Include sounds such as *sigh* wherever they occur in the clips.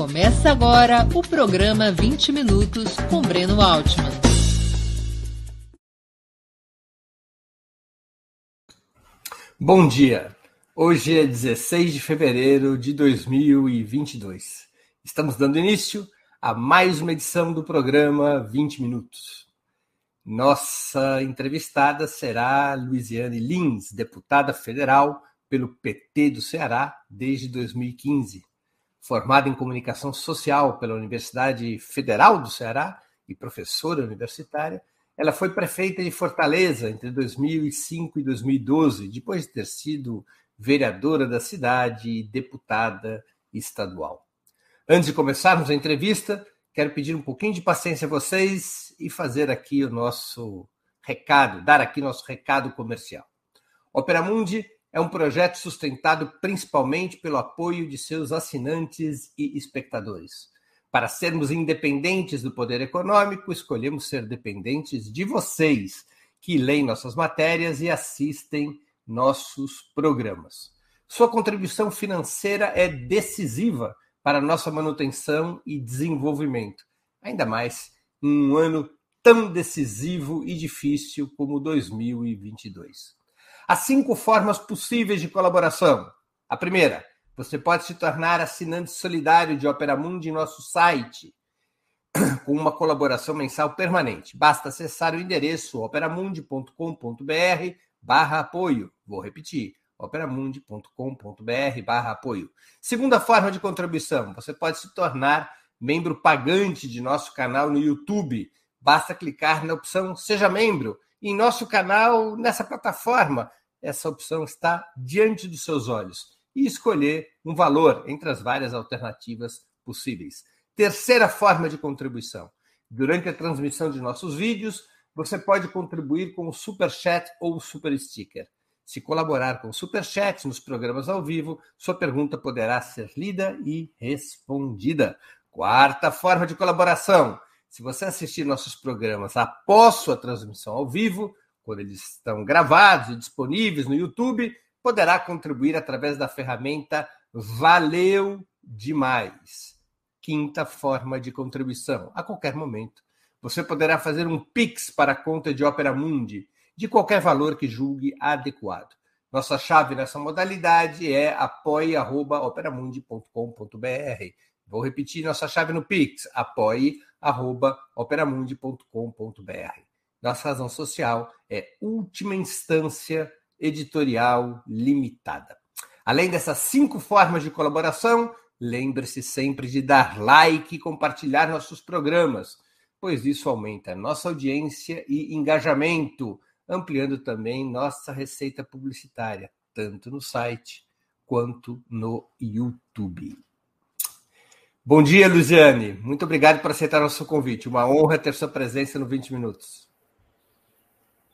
Começa agora o programa 20 Minutos com Breno Altman. Bom dia! Hoje é 16 de fevereiro de 2022. Estamos dando início a mais uma edição do programa 20 Minutos. Nossa entrevistada será Luiziane Lins, deputada federal pelo PT do Ceará desde 2015. Formada em comunicação social pela Universidade Federal do Ceará e professora universitária, ela foi prefeita de Fortaleza entre 2005 e 2012, depois de ter sido vereadora da cidade e deputada estadual. Antes de começarmos a entrevista, quero pedir um pouquinho de paciência a vocês e fazer aqui o nosso recado, dar aqui nosso recado comercial. Opera Mundi é um projeto sustentado principalmente pelo apoio de seus assinantes e espectadores. Para sermos independentes do poder econômico, escolhemos ser dependentes de vocês, que leem nossas matérias e assistem nossos programas. Sua contribuição financeira é decisiva para nossa manutenção e desenvolvimento, ainda mais em um ano tão decisivo e difícil como 2022. Há cinco formas possíveis de colaboração. A primeira, você pode se tornar assinante solidário de Opera Mundi em nosso site, *clears throat* com uma colaboração mensal permanente. Basta acessar o endereço operamundi.com.br barra apoio. Vou repetir, operamundi.com.br barra apoio. Segunda forma de contribuição, você pode se tornar membro pagante de nosso canal no YouTube. Basta clicar na opção Seja Membro em nosso canal nessa plataforma essa opção está diante dos seus olhos e escolher um valor entre as várias alternativas possíveis. Terceira forma de contribuição. Durante a transmissão de nossos vídeos, você pode contribuir com o Super Chat ou o Super Sticker. Se colaborar com o Super Chat nos programas ao vivo, sua pergunta poderá ser lida e respondida. Quarta forma de colaboração. Se você assistir nossos programas após sua transmissão ao vivo, quando eles estão gravados e disponíveis no YouTube, poderá contribuir através da ferramenta Valeu Demais. Quinta forma de contribuição, a qualquer momento. Você poderá fazer um Pix para a conta de Opera Mundi, de qualquer valor que julgue adequado. Nossa chave nessa modalidade é apoie.operamundi.com.br. Vou repetir nossa chave no Pix, apoie.operamundi.com.br. Nossa razão social é última instância editorial limitada. Além dessas cinco formas de colaboração, lembre-se sempre de dar like e compartilhar nossos programas, pois isso aumenta nossa audiência e engajamento, ampliando também nossa receita publicitária, tanto no site quanto no YouTube. Bom dia, Luziane. Muito obrigado por aceitar nosso convite. Uma honra ter sua presença no 20 Minutos.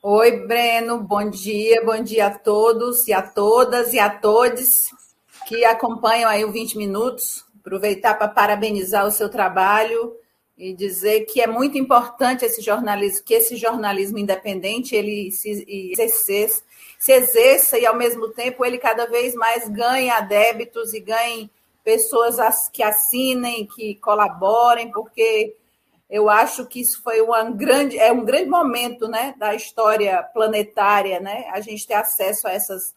Oi, Breno, bom dia, bom dia a todos e a todas e a todos que acompanham aí o 20 Minutos. Aproveitar para parabenizar o seu trabalho e dizer que é muito importante esse jornalismo, que esse jornalismo independente ele se, exerce, se exerça e ao mesmo tempo ele cada vez mais ganhe adébitos e ganhe pessoas que assinem, que colaborem, porque eu acho que isso foi uma grande, é um grande momento né, da história planetária, né? A gente ter acesso a essas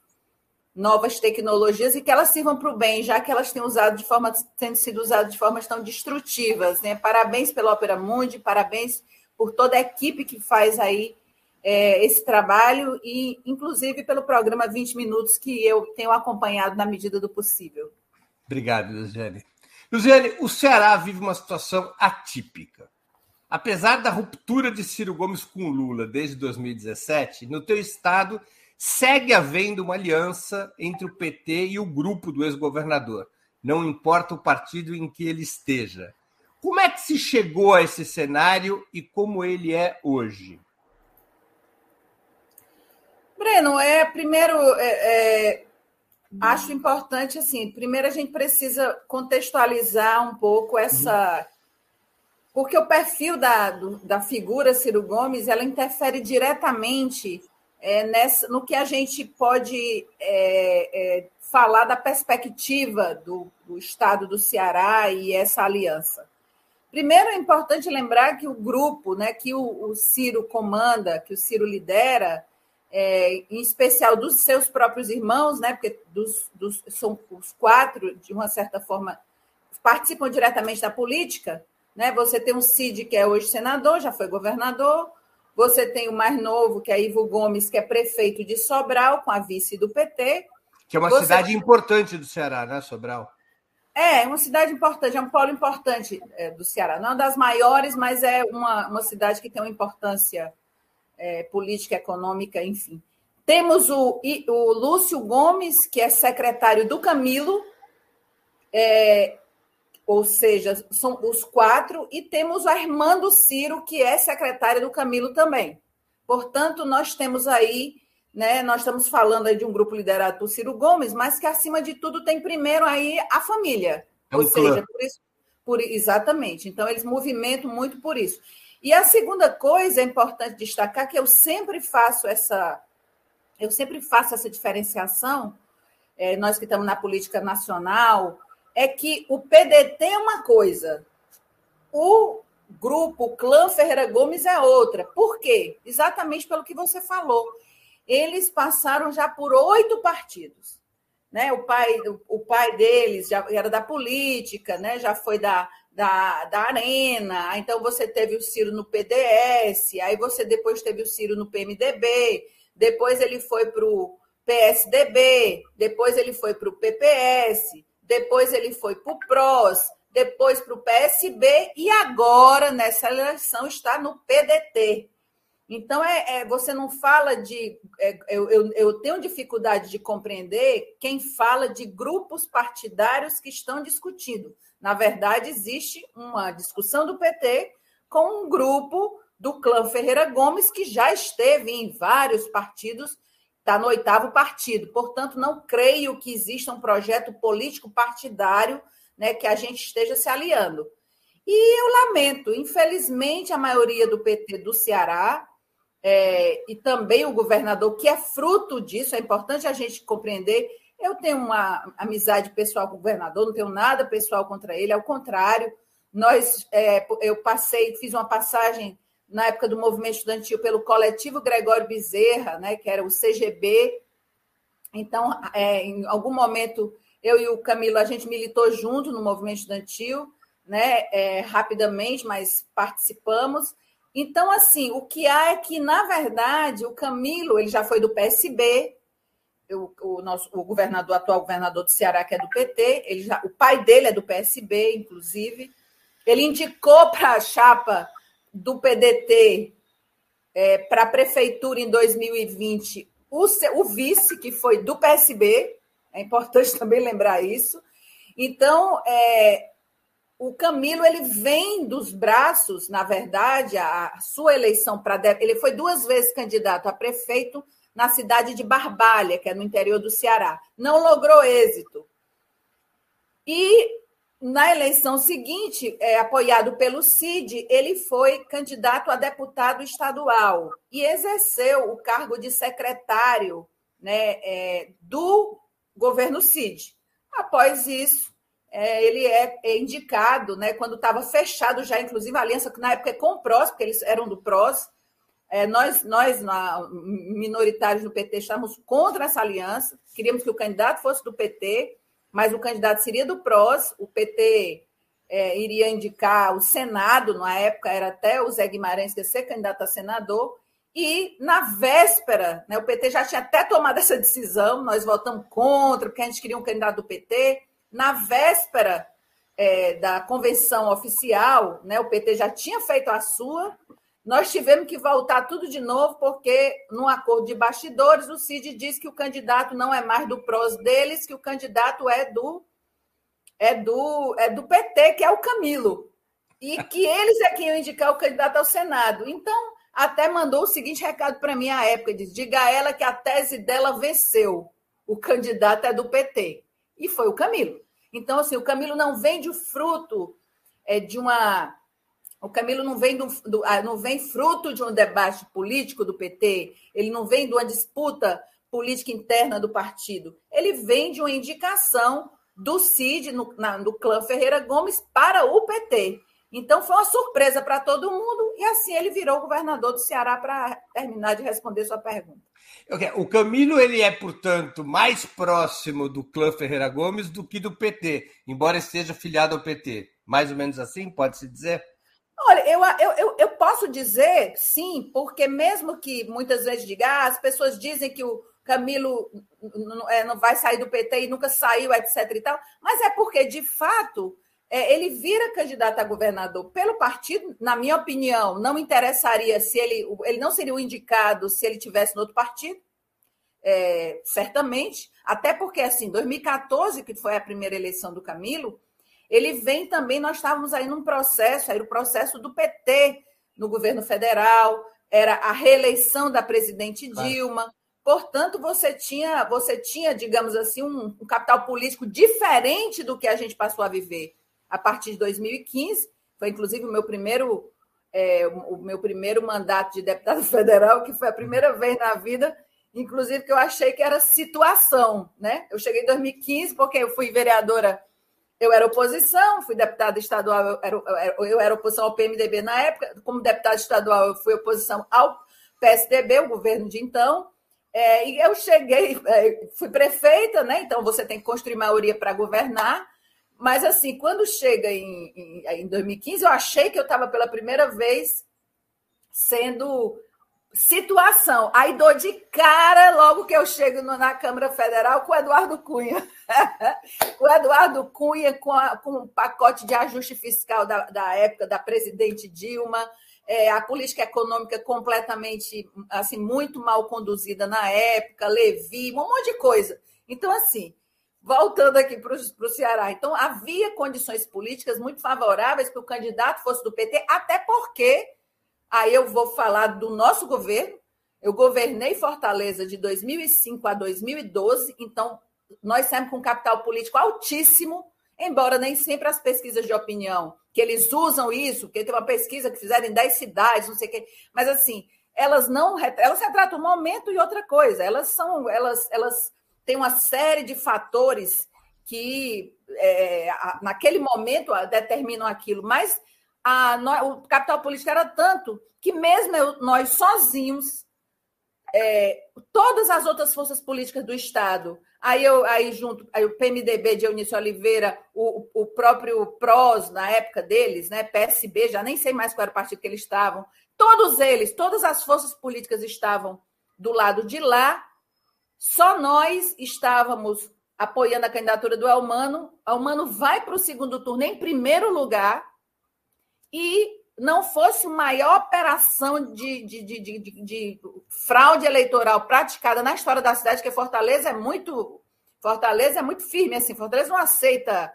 novas tecnologias e que elas sirvam para o bem, já que elas têm usado de forma, tendo sido usadas de formas tão destrutivas. Né? Parabéns pela Opera Mundi, parabéns por toda a equipe que faz aí é, esse trabalho e, inclusive, pelo programa 20 Minutos que eu tenho acompanhado na medida do possível. Obrigado, Luziane. Luziane, o Ceará vive uma situação atípica. Apesar da ruptura de Ciro Gomes com Lula desde 2017, no teu estado segue havendo uma aliança entre o PT e o grupo do ex-governador, não importa o partido em que ele esteja. Como é que se chegou a esse cenário e como ele é hoje? Breno, é primeiro é, é, acho importante assim. Primeiro a gente precisa contextualizar um pouco essa porque o perfil da, do, da figura Ciro Gomes ela interfere diretamente é, nessa, no que a gente pode é, é, falar da perspectiva do, do, Estado do Ceará e essa aliança. Primeiro, é importante lembrar que o grupo né, que o, o Ciro comanda, que o Ciro lidera, é, em especial dos seus próprios irmãos, né, porque dos, dos, são os quatro, de uma certa forma, participam diretamente da política. Né? Você tem o Cid, que é hoje senador, já foi governador. Você tem o mais novo, que é Ivo Gomes, que é prefeito de Sobral, com a vice do PT. Que é uma Você... cidade importante do Ceará, né, Sobral? É, uma cidade importante, é um polo importante é, do Ceará. Não das maiores, mas é uma, uma cidade que tem uma importância é, política, econômica, enfim. Temos o, o Lúcio Gomes, que é secretário do Camilo, é, ou seja, são os quatro, e temos o Armando Ciro, que é secretário do Camilo também. Portanto, nós temos aí, né, nós estamos falando aí de um grupo liderado por Ciro Gomes, mas que, acima de tudo, tem primeiro aí a família. É um ou seja, por isso, por, exatamente. Então, eles movimentam muito por isso. E a segunda coisa é importante destacar que eu sempre faço essa eu sempre faço essa diferenciação, é, nós que estamos na política nacional, é que o PDT é uma coisa, o grupo o clã Ferreira Gomes é outra. Por quê? Exatamente pelo que você falou. Eles passaram já por oito partidos. Né? O, pai, o pai deles já era da política, né? já foi da, da, da Arena, então você teve o Ciro no PDS, aí você depois teve o Ciro no PMDB, depois ele foi para o PSDB, depois ele foi para o PPS, depois ele foi para o PROS, depois para o PSB e agora, nessa eleição, está no PDT. Então, é, é você não fala de. É, eu, eu, tenho dificuldade de compreender quem fala de grupos partidários que estão discutindo. Na verdade, existe uma discussão do PT com um grupo do clã Ferreira Gomes, que já esteve em vários partidos, está no oitavo partido. Portanto, não creio que exista um projeto político partidário né, que a gente esteja se aliando. E eu lamento, infelizmente, a maioria do PT do Ceará é, e também o governador, que é fruto disso, é importante a gente compreender, eu tenho uma amizade pessoal com o governador, não tenho nada pessoal contra ele, ao contrário, nós, é, eu passei, fiz uma passagem na época do movimento estudantil pelo coletivo Gregório Bezerra, né, que era o CGB. Então, é, em algum momento, eu e o Camilo, a gente militou junto no movimento estudantil, né, é, rapidamente, mas participamos. Então, assim, o que há é que, na verdade, o Camilo, ele já foi do PSB, o, o, nosso, o governador, atual governador do Ceará, que é do PT, ele já, o pai dele é do PSB, inclusive. Ele indicou para a chapa do PDT é, para a prefeitura em 2020 o, o vice, que foi do PSB, é importante *laughs* também lembrar isso. Então, é, o Camilo ele vem dos braços, na verdade, a, a sua eleição para ele foi duas vezes candidato a prefeito na cidade de Barbalha, que é no interior do Ceará. Não logrou êxito. E na eleição seguinte, é, apoiado pelo CID, ele foi candidato a deputado estadual e exerceu o cargo de secretário né, é, do governo CID. Após isso, é, ele é, indicado, né, quando estava fechado já, inclusive, a aliança, que na época é com o PROS, porque eles eram do PROS, é, nós, nós na, minoritários do PT, estávamos contra essa aliança, queríamos que o candidato fosse do PT, mas o candidato seria do PROS, o PT é, iria indicar o Senado, na época era até o Zé Guimarães que ia ser candidato a senador, e na véspera, né, o PT já tinha até tomado essa decisão, nós votamos contra, porque a gente queria um candidato do PT. Na véspera é, da convenção oficial, né, o PT já tinha feito a sua, nós tivemos que voltar tudo de novo, porque, num acordo de bastidores, o Cid diz que o candidato não é mais do PROS deles, que o candidato é do é do, é do PT, que é o Camilo. E que eles é quem iam indicar o candidato ao Senado. Então, até mandou o seguinte recado para mim à época: diz, diga a ela que a tese dela venceu. O candidato é do PT. E foi o Camilo. Então, assim, o Camilo não vende o fruto é, de uma O Camilo não vem, do, do, ah, não vem fruto de um debate político do PT, ele não vem de uma disputa política interna do partido. Ele vem de uma indicação do CID, no, na, do clã Ferreira Gomes, para o PT. Então foi uma surpresa para todo mundo e assim ele virou governador do Ceará para terminar de responder sua pergunta. O Camilo ele é, portanto, mais próximo do clã Ferreira Gomes do que do PT, embora esteja filiado ao PT. Mais ou menos assim, pode-se dizer? Olha, eu, eu, eu, eu, posso dizer sim, porque mesmo que muitas vezes diga, ah, as pessoas dizem que o Camilo não, é, não vai sair do PT e nunca saiu, etc. e tal, mas é porque, de fato, é, ele vira candidato a governador pelo partido, na minha opinião, não interessaria se ele. Ele não seria o indicado se ele tivesse no outro partido, é, certamente, até porque, assim, 2014, que foi a primeira eleição do Camilo, ele vem também, nós estávamos aí num processo, era o processo do PT no governo federal, era a reeleição da presidente Dilma. Portanto, você tinha, você tinha, digamos assim, um, um capital político diferente do que a gente passou a viver a partir de 2015. Foi inclusive o meu primeiro é, o meu primeiro mandato de deputado *laughs* federal, que foi a primeira vez na vida, inclusive que eu achei que era situação, né? Eu cheguei em 2015 porque eu fui vereadora, eu era oposição, fui deputada estadual, eu era, eu era oposição ao PMDB na época, como deputada estadual eu fui oposição ao PSDB, o governo de então, é, e eu cheguei, é, fui prefeita, né? Então você tem que construir maioria para governar. Mas, assim, quando chega em, em, em 2015, eu achei que eu estava pela primeira vez sendo situação. Aí dou de cara logo que eu chego na Câmara Federal com o Eduardo Cunha. *laughs* o Eduardo Cunha com, a, com um pacote de ajuste fiscal da, da época da presidente Dilma, é, a política econômica completamente, assim, muito mal conduzida na época, Levi, um monte de coisa. Então, assim, voltando aqui para o Ceará. Então, havia condições políticas muito favoráveis que o candidato fosse do PT, até porque, aí eu vou falar do nosso governo, eu governei Fortaleza de 2005 a 2012, então nós saímos com um capital político altíssimo, embora nem sempre as pesquisas de opinião, que eles usam isso, porque tem uma pesquisa que fizeram em 10 cidades, não sei o quê, mas assim, elas não elas retratam um momento e outra coisa, elas são, elas, elas tem uma série de fatores que é, naquele momento determinam aquilo, mas a, o capital político era tanto que mesmo eu, nós sozinhos, é, todas as outras forças políticas do Estado, aí, eu, aí junto, aí o PMDB de Eunício Oliveira, o, o próprio PROS, na época deles, né, PSB, já nem sei mais qual era o partido que eles estavam, todos eles, todas as forças políticas estavam do lado de lá, só nós estávamos apoiando a candidatura do Elmano. O Elmano vai para o segundo turno em primeiro lugar e não fosse maior operação de, de, de, de, de fraude eleitoral praticada na história da cidade, que Fortaleza é muito Fortaleza é muito firme assim. Fortaleza não aceita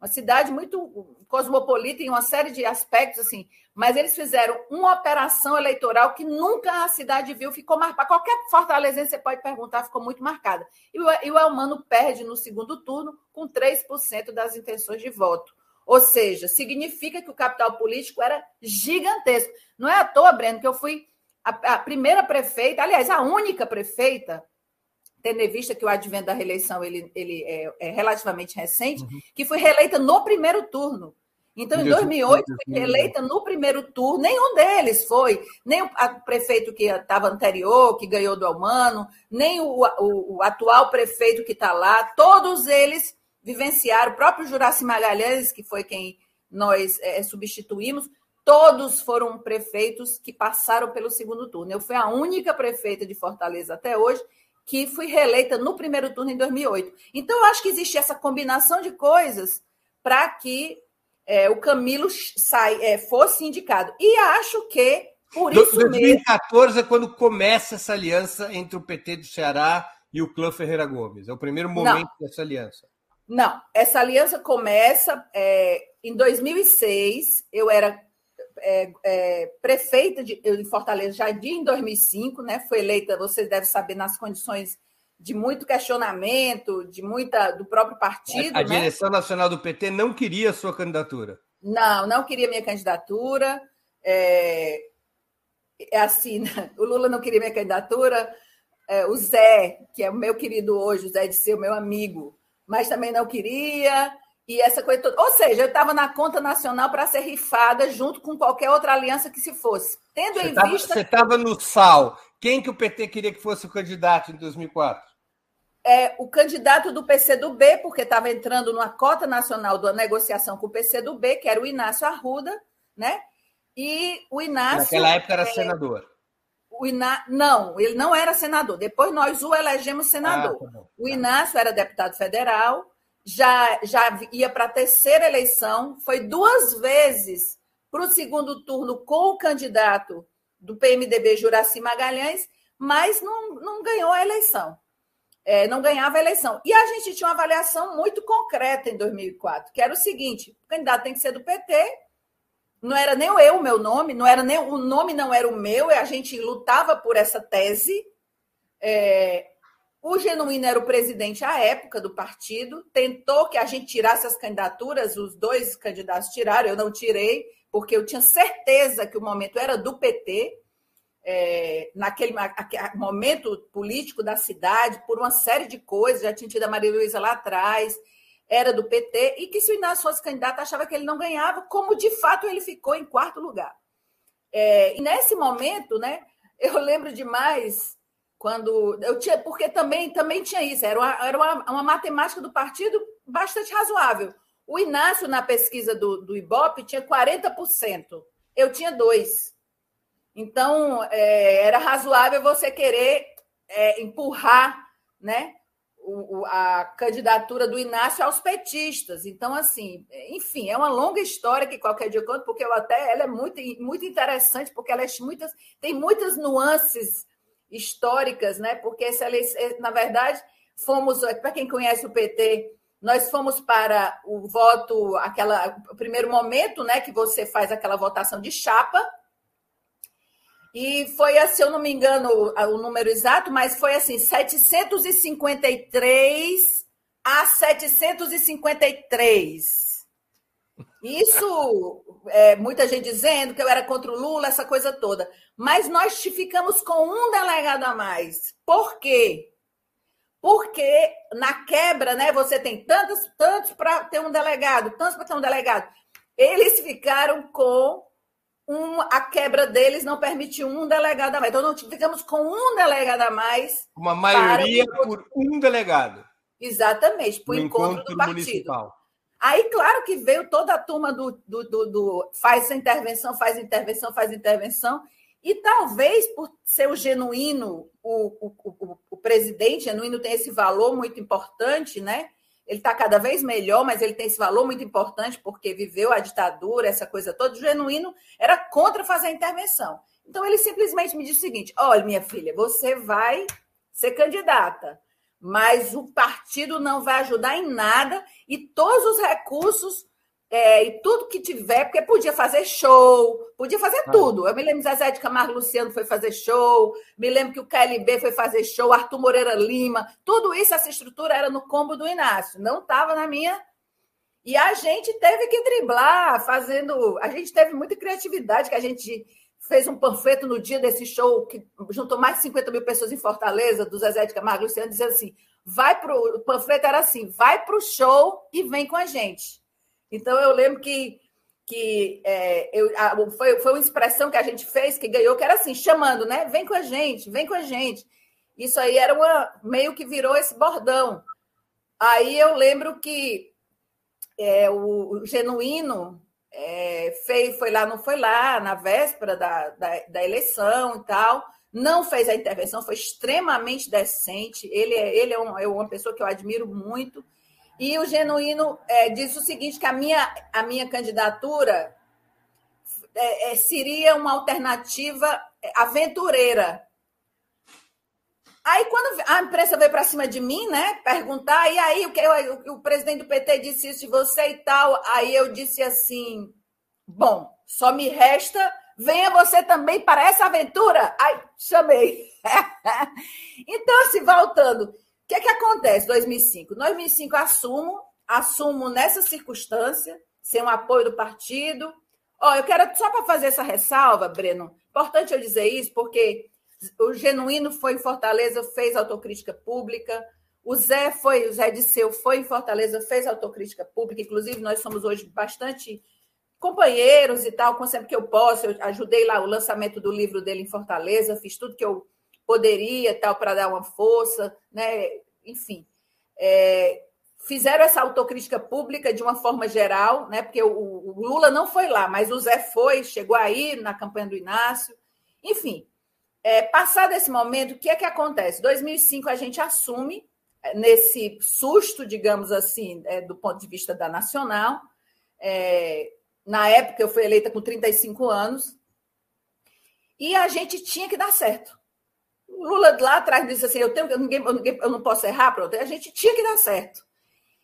uma cidade muito cosmopolita em uma série de aspectos, assim, mas eles fizeram uma operação eleitoral que nunca a cidade viu, ficou marcada. Qualquer fortalezense você pode perguntar, ficou muito marcada. E o, e o Elmano perde no segundo turno com 3% das intenções de voto. Ou seja, significa que o capital político era gigantesco. Não é à toa, Breno, que eu fui a, a primeira prefeita, aliás, a única prefeita tendo em vista que o advento da reeleição ele, ele é, é relativamente recente, uhum. que foi reeleita no primeiro turno. Então, em 2008, foi reeleita no primeiro turno. Nenhum deles foi, nem o prefeito que estava anterior, que ganhou do Almano, nem o, o, o atual prefeito que está lá. Todos eles vivenciaram, o próprio Juraci Magalhães, que foi quem nós é, substituímos, todos foram prefeitos que passaram pelo segundo turno. Eu fui a única prefeita de Fortaleza até hoje que fui reeleita no primeiro turno em 2008. Então, eu acho que existe essa combinação de coisas para que é, o Camilo sai, é, fosse indicado. E acho que, por isso 2014 mesmo... é quando começa essa aliança entre o PT do Ceará e o clã Ferreira Gomes. É o primeiro momento Não. dessa aliança. Não, essa aliança começa é, em 2006. Eu era é, é, prefeita de, em Fortaleza já em 2005, né? Foi eleita, você deve saber, nas condições de muito questionamento, de muita do próprio partido. A, a né? direção nacional do PT não queria a sua candidatura. Não, não queria minha candidatura. É, é assim, né? *laughs* o Lula não queria minha candidatura. É, o Zé, que é o meu querido hoje, o Zé de ser o meu amigo, mas também não queria. E essa coisa toda. Ou seja, eu estava na conta nacional para ser rifada junto com qualquer outra aliança que se fosse. Tendo você em tava, vista. Você estava no SAL. Quem que o PT queria que fosse o candidato em 2004? É, o candidato do PCdoB, porque estava entrando numa cota nacional da negociação com o PCdoB, que era o Inácio Arruda, né? E o Inácio. Naquela época era é, senador. O Iná... Não, ele não era senador. Depois nós o elegemos senador. Ah, tá o Inácio era deputado federal já, já ia para a terceira eleição, foi duas vezes para o segundo turno com o candidato do PMDB, Juraci Magalhães, mas não, não ganhou a eleição. É, não ganhava a eleição. E a gente tinha uma avaliação muito concreta em 2004, que era o seguinte: o candidato tem que ser do PT, não era nem eu o meu nome, não era nem o nome não era o meu, e a gente lutava por essa tese. É, o Genuíno era o presidente à época do partido, tentou que a gente tirasse as candidaturas, os dois candidatos tiraram, eu não tirei, porque eu tinha certeza que o momento era do PT, é, naquele momento político da cidade, por uma série de coisas, já tinha tido a Maria Luísa lá atrás, era do PT, e que se o Inácio fosse candidato, achava que ele não ganhava, como de fato ele ficou em quarto lugar. É, e nesse momento, né, eu lembro demais quando eu tinha, porque também também tinha isso, era uma, era uma, uma matemática do partido bastante razoável. O Inácio, na pesquisa do, do Ibope, tinha 40%, eu tinha 2%. Então, é, era razoável você querer é, empurrar né, o, o, a candidatura do Inácio aos petistas. Então, assim, enfim, é uma longa história que qualquer dia eu conto, porque eu até ela é muito, muito interessante, porque ela é muitas, tem muitas nuances históricas, né? Porque essa na verdade, fomos, para quem conhece o PT, nós fomos para o voto, aquela o primeiro momento, né, que você faz aquela votação de chapa. E foi, se eu não me engano, o número exato, mas foi assim, 753 a 753. Isso, é, muita gente dizendo que eu era contra o Lula, essa coisa toda. Mas nós ficamos com um delegado a mais. Por quê? Porque na quebra, né, você tem tantos, tantos para ter um delegado, tantos para ter um delegado. Eles ficaram com um, a quebra deles não permitiu um delegado a mais. Então, nós ficamos com um delegado a mais. Uma maioria por um delegado. Exatamente, para o encontro, encontro, do partido. Municipal. Aí, claro que veio toda a turma do, do, do, do faz intervenção, faz intervenção, faz intervenção. E talvez por ser o genuíno, o, o, o, o presidente genuíno tem esse valor muito importante, né? Ele está cada vez melhor, mas ele tem esse valor muito importante porque viveu a ditadura, essa coisa toda. O genuíno era contra fazer a intervenção. Então ele simplesmente me disse o seguinte: olha, minha filha, você vai ser candidata mas o partido não vai ajudar em nada e todos os recursos é, e tudo que tiver, porque podia fazer show, podia fazer ah. tudo. Eu me lembro que Zezé de Camargo Luciano foi fazer show, me lembro que o KLB foi fazer show, Arthur Moreira Lima, tudo isso, essa estrutura era no combo do Inácio, não estava na minha. E a gente teve que driblar, fazendo. A gente teve muita criatividade, que a gente fez um panfleto no dia desse show que juntou mais de 50 mil pessoas em Fortaleza, do Zezé de Camargo Luciano, dizendo assim: vai pro. O panfleto era assim: vai para o show e vem com a gente. Então eu lembro que, que é, eu, a, foi, foi uma expressão que a gente fez que ganhou, que era assim, chamando, né? Vem com a gente, vem com a gente. Isso aí era uma. meio que virou esse bordão. Aí eu lembro que é, o, o genuíno é, fez, foi lá, não foi lá, na véspera da, da, da, eleição e tal, não fez a intervenção, foi extremamente decente. Ele é, ele é, um, é uma pessoa que eu admiro muito. E o Genuíno é, disse o seguinte: que a minha, a minha candidatura é, é seria uma alternativa aventureira. Aí, quando a imprensa veio para cima de mim, né, perguntar, e aí o que o, o presidente do PT disse isso de você e tal, aí eu disse assim: bom, só me resta, venha você também para essa aventura. Ai, chamei. *laughs* então, assim, voltando, o que é que acontece 2005? 2005 assumo, assumo nessa circunstância, sem o apoio do partido. Ó, eu quero só para fazer essa ressalva, Breno. Importante eu dizer isso, porque o Genuíno foi em Fortaleza, fez autocrítica pública. O Zé foi, o Zé Disseu foi em Fortaleza, fez autocrítica pública. Inclusive, nós somos hoje bastante companheiros e tal, com sempre que eu posso. Eu ajudei lá o lançamento do livro dele em Fortaleza, fiz tudo que eu poderia tal para dar uma força, né? Enfim, é, fizeram essa autocrítica pública de uma forma geral, né? Porque o, o, Lula não foi lá, mas o Zé foi, chegou aí na campanha do Inácio. Enfim, é, passado esse momento, o que é que acontece? 2005 a gente assume é, nesse susto, digamos assim, é, do ponto de vista da nacional. É, na época, eu fui eleita com 35 anos. E a gente tinha que dar certo. Lula lá atrás disse assim: eu, tenho, eu, ninguém, eu não posso errar, pronto. A gente tinha que dar certo.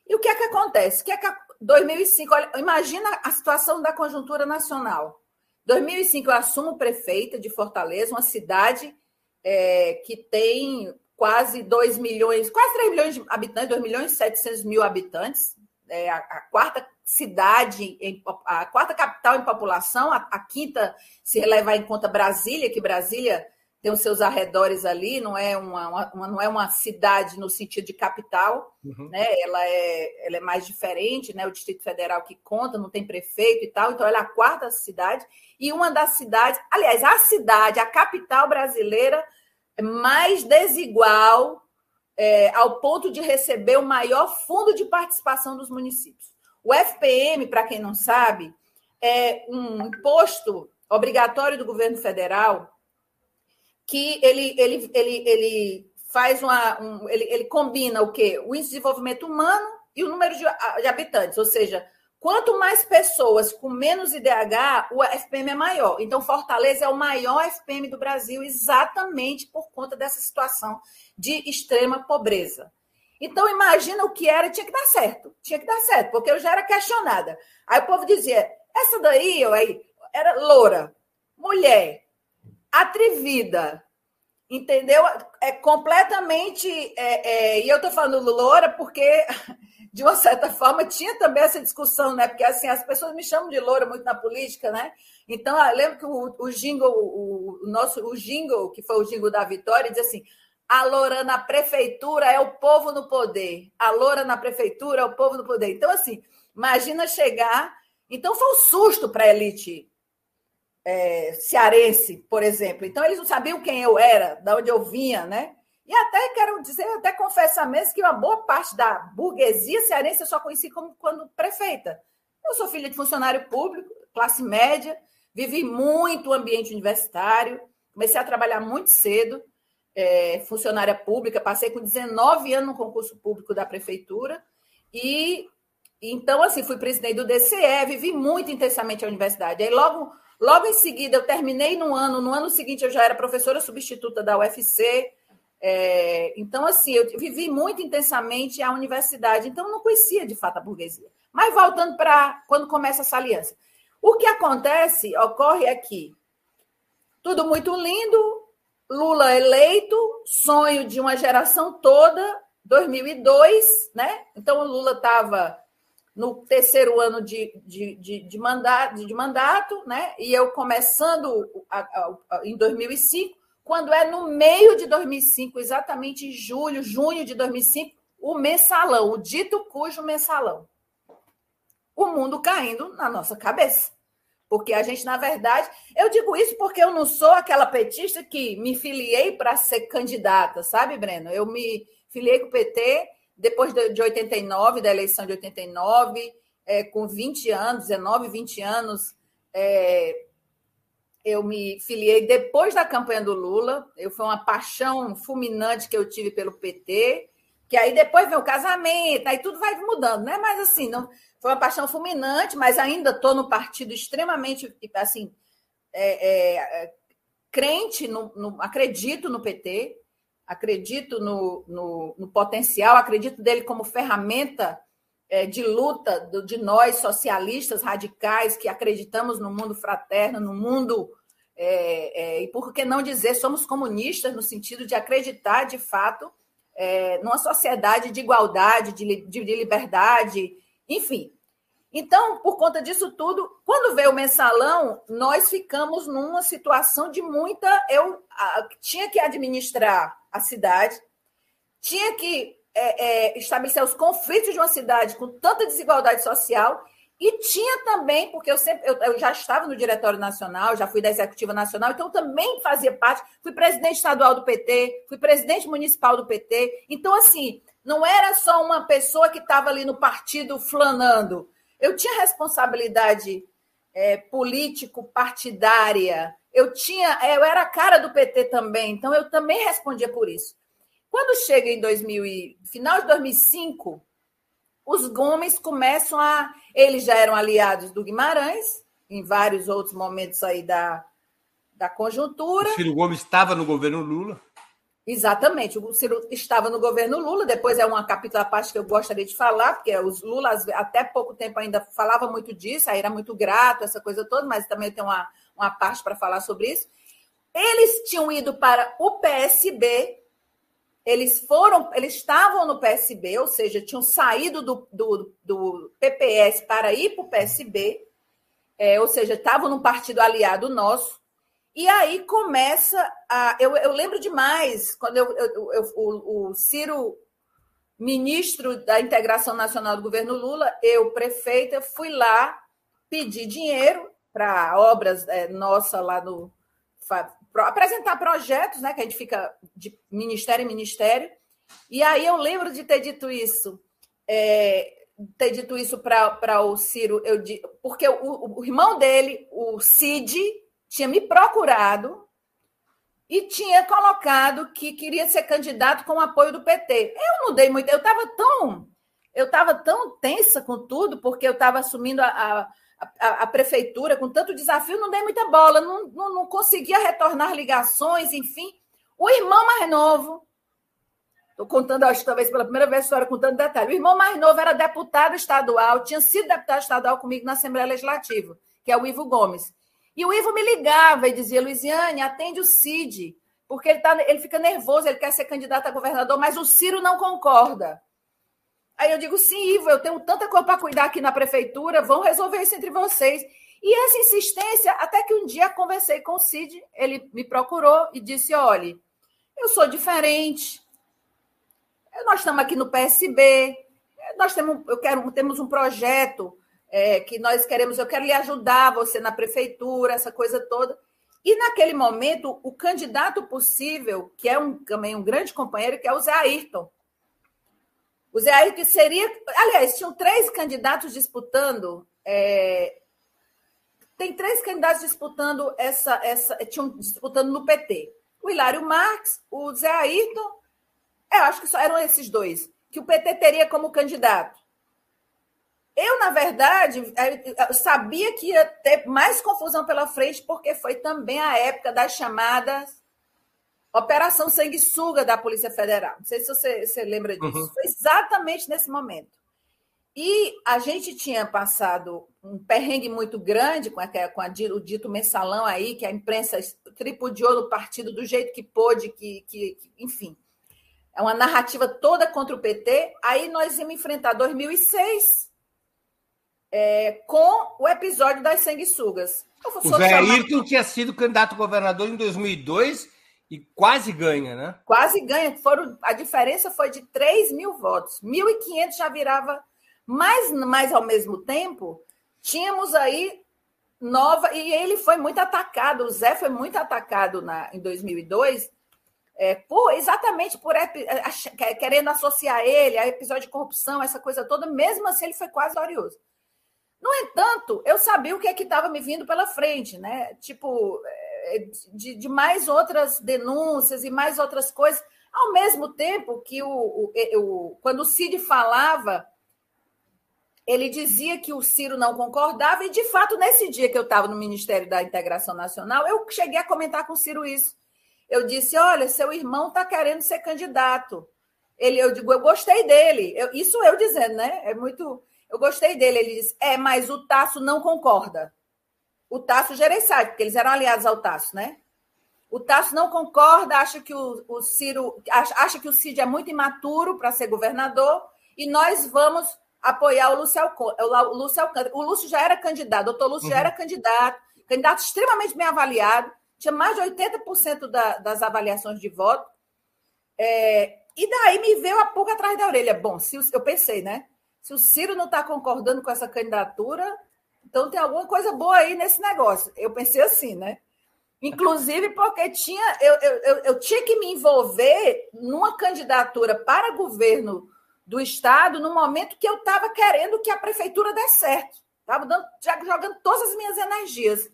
E o que é que acontece? O que é que 2005, olha, imagina a situação da conjuntura nacional. 2005 eu assumo prefeita de Fortaleza, uma cidade é, que tem quase 2 milhões, quase 3 milhões de habitantes, 2 milhões e 700 mil habitantes, é a, a quarta cidade, a quarta capital em população, a, a, quinta, se levar em conta Brasília, que Brasília tem os seus arredores ali, não é uma, uma não é uma cidade no sentido de capital, uhum. né? ela, é, ela é mais diferente, né? o Distrito Federal que conta, não tem prefeito e tal, então ela é a quarta cidade, e uma das cidades, aliás, a cidade, a capital brasileira mais desigual é, ao ponto de receber o maior fundo de participação dos municípios. O FPM, para quem não sabe, é um imposto obrigatório do governo federal que ele, ele, ele, ele faz uma. Um, ele, ele combina o quê? O índice de desenvolvimento humano e o número de, de habitantes, ou seja, Quanto mais pessoas com menos IDH, o FPM é maior. Então, Fortaleza é o maior FPM do Brasil, exatamente por conta dessa situação de extrema pobreza. Então, imagina o que era, tinha que dar certo. Tinha que dar certo, porque eu já era questionada. Aí o povo dizia: essa daí, eu aí, era loura, mulher, atrevida, entendeu? É completamente. É, é, e eu estou falando loura porque *laughs* de uma certa forma, tinha também essa discussão, né? Porque assim, as pessoas me chamam de loura muito na política, né? Então, eu lembro que o, o jingle, o, o, nosso o jingle, que foi o jingle da Vitória, diz assim: a loura na prefeitura é o povo no poder. A loura na prefeitura é o povo no poder. Então, assim, imagina chegar. Então, foi um susto para a elite é, cearense, por exemplo. Então, eles não sabiam quem eu era, de onde eu vinha, né? E até quero dizer, até confessar mesmo que uma boa parte da burguesia cearense eu só conheci como quando prefeita. Eu sou filha de funcionário público, classe média, vivi muito o ambiente universitário, comecei a trabalhar muito cedo, é, funcionária pública, passei com 19 anos no concurso público da prefeitura e então assim fui presidente do DCE, vivi muito intensamente a universidade. Aí logo logo em seguida eu terminei no ano, no ano seguinte eu já era professora substituta da UFC, é, então, assim, eu vivi muito intensamente a universidade, então não conhecia de fato a burguesia. Mas voltando para quando começa essa aliança. O que acontece, ocorre aqui. Tudo muito lindo, Lula eleito, sonho de uma geração toda, 2002, né? Então, o Lula estava no terceiro ano de, de, de, de, mandato, de mandato, né? E eu começando a, a, a, em 2005, quando é no meio de 2005, exatamente em julho, junho de 2005, o mensalão, o dito cujo mensalão. O mundo caindo na nossa cabeça. Porque a gente, na verdade, eu digo isso porque eu não sou aquela petista que me filiei para ser candidata, sabe, Breno? Eu me filiei com o PT depois de 89, da eleição de 89, é, com 20 anos, 19, 20 anos, é, eu me filiei depois da campanha do Lula. Eu foi uma paixão fulminante que eu tive pelo PT, que aí depois vem o casamento, aí tudo vai mudando, né? Mas assim, não foi uma paixão fulminante, mas ainda estou no partido extremamente assim é, é, é, crente, no, no, acredito no PT, acredito no, no, no, potencial, acredito dele como ferramenta é, de luta de nós socialistas radicais que acreditamos no mundo fraterno, no mundo é, é, e por que não dizer somos comunistas no sentido de acreditar de fato é, numa sociedade de igualdade, de, de, de, liberdade, enfim. Então, por conta disso tudo, quando veio o mensalão, nós ficamos numa situação de muita. Eu a, tinha que administrar a cidade, tinha que é, é, estabelecer os conflitos de uma cidade com tanta desigualdade social e tinha também, porque eu sempre eu, eu, já estava no Diretório Nacional, já fui da Executiva Nacional, então também fazia parte, fui presidente estadual do PT, fui presidente municipal do PT. Então, assim, não era só uma pessoa que estava ali no partido flanando. Eu tinha responsabilidade é, político-partidária. Eu tinha, eu era a cara do PT também, então eu também respondia por isso. Quando chega em 2000 e, final de 2005, os Gomes começam a. Eles já eram aliados do Guimarães, em vários outros momentos aí da, da conjuntura. O Ciro Gomes estava no governo Lula. Exatamente, o Ciro estava no governo Lula, depois é uma capítulo à parte que eu gostaria de falar, porque os Lula até pouco tempo ainda falava muito disso, aí era muito grato, essa coisa toda, mas também tem uma, uma parte para falar sobre isso. Eles tinham ido para o PSB, eles foram, eles estavam no PSB, ou seja, tinham saído do, do, do PPS para ir para o PSB, é, ou seja, estavam num partido aliado nosso. E aí começa a. Eu, eu lembro demais, quando eu, eu, eu o, o, Ciro, ministro da Integração Nacional do governo Lula, eu, prefeita, fui lá pedir dinheiro para obras é, nossa lá no, apresentar projetos, né? Que a gente fica de ministério em ministério. E aí eu lembro de ter dito isso, é, ter dito isso para o Ciro, eu, porque o, o, irmão dele, o Cid, tinha me procurado e tinha colocado que queria ser candidato com o apoio do PT. Eu não dei muito, eu estava tão, eu estava tão tensa com tudo, porque eu estava assumindo a, a a, a, prefeitura, com tanto desafio, não dei muita bola, não, não, não conseguia retornar ligações, enfim. O irmão mais novo, estou contando, acho talvez pela primeira vez a história com tanto detalhe. O irmão mais novo era deputado estadual, tinha sido deputado estadual comigo na Assembleia Legislativa, que é o Ivo Gomes. E o Ivo me ligava e dizia: Luiziane, atende o Cid, porque ele, tá, ele fica nervoso, ele quer ser candidato a governador, mas o Ciro não concorda. Aí eu digo, sim, Ivo, eu tenho tanta coisa para cuidar aqui na prefeitura, vão resolver isso entre vocês. E essa insistência, até que um dia conversei com o Cid, ele me procurou e disse: olha, eu sou diferente, nós estamos aqui no PSB, nós temos, eu quero, temos um projeto é, que nós queremos, eu quero lhe ajudar, você na prefeitura, essa coisa toda. E naquele momento, o candidato possível, que é um, também um grande companheiro, que é o Zé Ayrton, o Zé Ayrton seria. Aliás, tinham três candidatos disputando. É... Tem três candidatos disputando essa. essa tinham disputando no PT. O Hilário Marques, o Zé Ayrton. É, eu acho que só eram esses dois, que o PT teria como candidato. Eu, na verdade, sabia que ia ter mais confusão pela frente, porque foi também a época das chamadas Operação Sanguessuga da Polícia Federal. Não sei se você, você lembra disso. Uhum. Foi exatamente nesse momento. E a gente tinha passado um perrengue muito grande com, a, com a, o dito mensalão aí, que a imprensa tripudiou no partido do jeito que pôde, que, que, que, enfim. É uma narrativa toda contra o PT. Aí nós íamos enfrentar 2006 é, com o episódio das sanguessugas. O Zé. Ayrton tinha sido candidato a governador em 2002 e quase ganha, né? Quase ganha. Foram, a diferença foi de 3 mil votos. 1.500 já virava. Mas, mas, ao mesmo tempo, tínhamos aí nova. E ele foi muito atacado. O Zé foi muito atacado na, em 2002. É, por, exatamente por é, querendo associar ele a episódio de corrupção, essa coisa toda, mesmo assim ele foi quase glorioso. No entanto, eu sabia o que é que estava me vindo pela frente, né? Tipo, de, de, mais outras denúncias e mais outras coisas, ao mesmo tempo que o, o, o, quando o Cid falava, ele dizia que o Ciro não concordava, e de fato, nesse dia que eu estava no Ministério da Integração Nacional, eu cheguei a comentar com o Ciro isso. Eu disse: olha, seu irmão está querendo ser candidato. Ele, eu digo, eu gostei dele. Eu, isso eu dizendo, né? É muito. Eu gostei dele. Ele disse: é, mas o Tasso não concorda o Tasso Gereissati, porque eles eram aliados ao Tasso, né? O Tasso não concorda, acha que o, o Ciro acha, que o Cid é muito imaturo para ser governador e nós vamos apoiar o Lúcio, o Lúcio Alcântara. O Lúcio já era candidato, o doutor Lúcio uhum. já era candidato, candidato extremamente bem avaliado, tinha mais de 80% da, das avaliações de voto. É, e daí me veio a pulga atrás da orelha. Bom, se eu pensei, né? Se o Ciro não está concordando com essa candidatura, então tem alguma coisa boa aí nesse negócio. Eu pensei assim, né? Inclusive porque tinha, eu, eu, eu tinha que me envolver numa candidatura para governo do Estado no momento que eu estava querendo que a prefeitura desse certo. Estava jogando todas as minhas energias.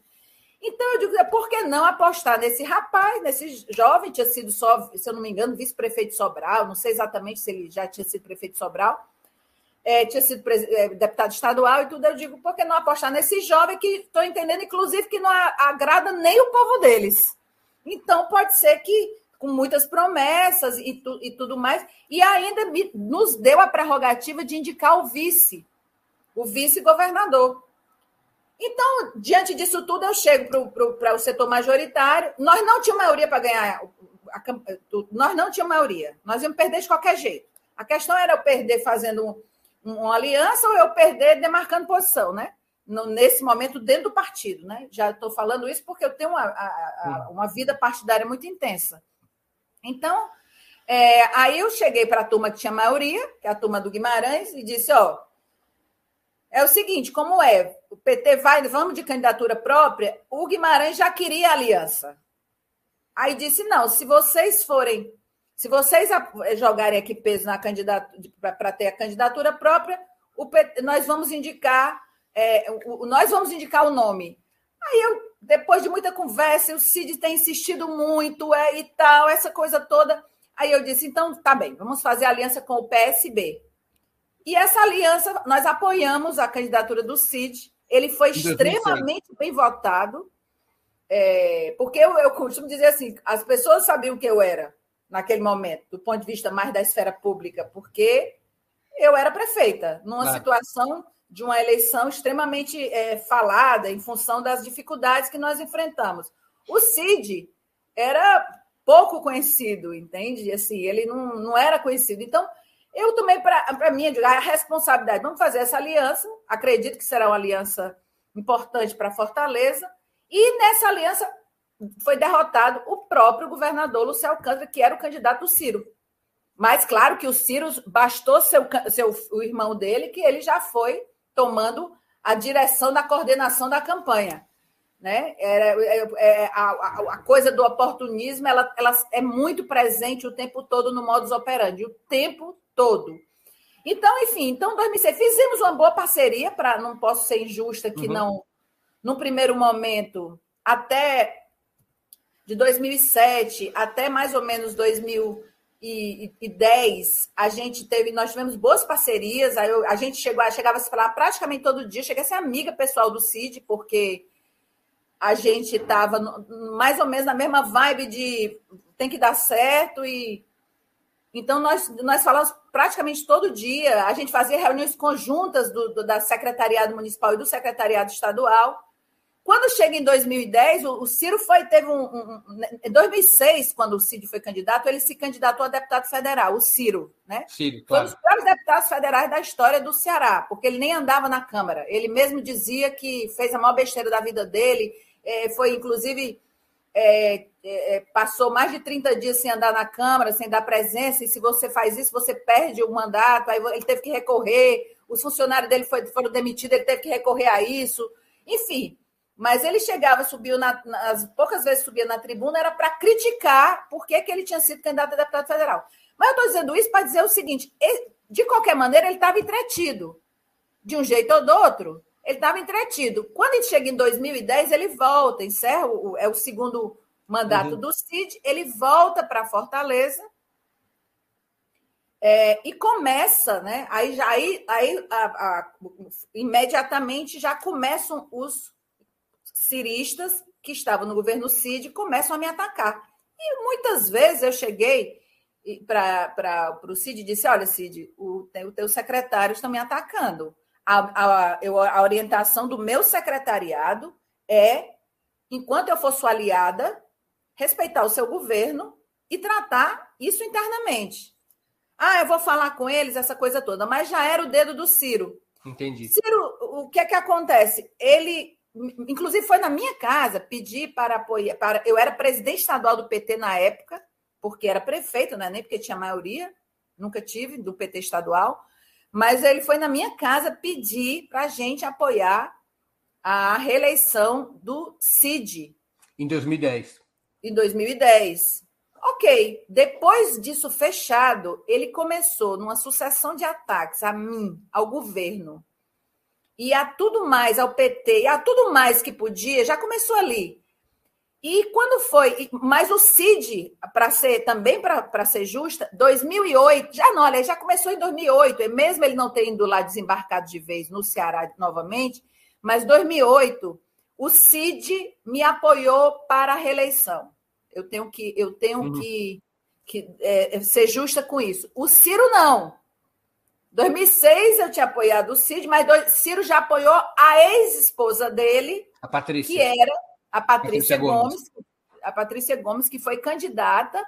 Então, eu digo, por que não apostar nesse rapaz, nesse jovem, tinha sido se eu não me engano, vice-prefeito Sobral, não sei exatamente se ele já tinha sido prefeito Sobral, é, tinha sido é, deputado estadual e tudo. Eu digo, por que não apostar nesse jovem que estou entendendo, inclusive, que não agrada nem o povo deles? Então, pode ser que com muitas promessas e, tu, e tudo mais, e ainda me, nos deu a prerrogativa de indicar o vice, o vice-governador. Então, diante disso tudo, eu chego para o setor majoritário. Nós não tínhamos maioria para ganhar. A, a, nós não tínhamos maioria. Nós íamos perder de qualquer jeito. A questão era eu perder fazendo uma aliança ou eu perder demarcando posição, né? No, nesse momento, dentro do partido. Né? Já estou falando isso porque eu tenho uma, a, uma vida partidária muito intensa. Então, é, aí eu cheguei para a turma que tinha maioria, que é a turma do Guimarães, e disse: ó, é o seguinte, como é? O PT vai, vamos de candidatura própria. O Guimarães já queria aliança. Aí disse: não, se vocês forem, se vocês jogarem aqui peso na candidatura para ter a candidatura própria, PT, nós vamos indicar, é, o, nós vamos indicar o nome. Aí eu, depois de muita conversa, o Cid tem insistido muito, é e tal, essa coisa toda. Aí eu disse: então tá bem, vamos fazer aliança com o PSB. E essa aliança, nós apoiamos a candidatura do Cid. Ele foi extremamente bem votado, é, porque eu, eu costumo dizer assim: as pessoas sabiam que eu era naquele momento, do ponto de vista mais da esfera pública, porque eu era prefeita, numa situação de uma eleição extremamente é, falada em função das dificuldades que nós enfrentamos. O Cid era pouco conhecido, entende? Assim, ele não, não era conhecido. Então, eu tomei para mim a responsabilidade. Vamos fazer essa aliança. Acredito que será uma aliança importante para Fortaleza. E nessa aliança foi derrotado o próprio governador Luciano Alcântara, que era o candidato do Ciro. Mas claro que o Ciro bastou seu, seu o irmão dele, que ele já foi tomando a direção da coordenação da campanha. Né? Era, é, é, a, a, coisa do oportunismo ela, ela é muito presente o tempo todo no modus operandi, o tempo todo. Então, enfim, então 2006 fizemos uma boa parceria para não posso ser injusta que uhum. não no primeiro momento até de 2007 até mais ou menos 2010 a gente teve nós tivemos boas parcerias. Aí a gente chegou chegava a se falar praticamente todo dia. Cheguei a ser amiga pessoal do Cid porque a gente estava mais ou menos na mesma vibe de tem que dar certo e então, nós, nós falamos praticamente todo dia, a gente fazia reuniões conjuntas do, do, da Secretariado Municipal e do Secretariado Estadual. Quando chega em 2010, o, o Ciro foi, teve um, um, Em 2006, quando o Ciro foi candidato, ele se candidatou a deputado federal, o Ciro, né? Ciro, claro. Foi um dos piores deputados federais da história do Ceará, porque ele nem andava na Câmara. Ele mesmo dizia que fez a maior besteira da vida dele, é, foi, inclusive é, é, é, passou mais de 30 dias sem andar na Câmara, sem dar presença, e se você faz isso, você perde o mandato, aí ele teve que recorrer, os funcionários dele foi, foram demitidos, ele teve que recorrer a isso, enfim. Mas ele chegava, subiu na, nas poucas vezes subia na tribuna, era para criticar por que, ele tinha sido candidato a deputado federal. Mas eu estou dizendo isso para dizer o seguinte: ele, de qualquer maneira, ele estava entretido, de um jeito ou do outro ele estava entretido. Quando ele chega em 2010, ele volta, encerra, o, é o segundo mandato uhum. do Cid, ele volta para Fortaleza é, e começa, né? Aí, aí, aí a, a, imediatamente já começam os ciristas que estavam no governo Cid começam a me atacar. E muitas vezes eu cheguei para o Cid e disse: Olha, Cid, o, o teu secretário está me atacando a, a, a orientação do meu secretariado é, enquanto eu for sua aliada, respeitar o seu governo e tratar isso internamente. Ah, eu vou falar com eles, essa coisa toda. Mas já era o dedo do Ciro. Entendi. Ciro, o que é que acontece? Ele, inclusive, foi na minha casa pedir para apoiar. Para, eu era presidente estadual do PT na época, porque era prefeito, não é nem porque tinha maioria, nunca tive, do PT estadual. Mas ele foi na minha casa pedir para a gente apoiar a reeleição do Cid. Em 2010. Em 2010. Ok, depois disso fechado, ele começou numa sucessão de ataques a mim, ao governo, e a tudo mais, ao PT, e a tudo mais que podia, já começou ali. E quando foi, mas o CID, para ser também para ser justa, 2008, já não, olha, já começou em 2008, mesmo ele não tendo lá desembarcado de vez no Ceará novamente, mas 2008, o CID me apoiou para a reeleição. Eu tenho que, eu tenho uhum. que, que é, ser justa com isso. O Ciro não. 2006 eu tinha apoiado o Cid, mas dois, Ciro já apoiou a ex-esposa dele, a Patrícia. que era a Patrícia, Patrícia Gomes. Gomes. a Patrícia Gomes, que foi candidata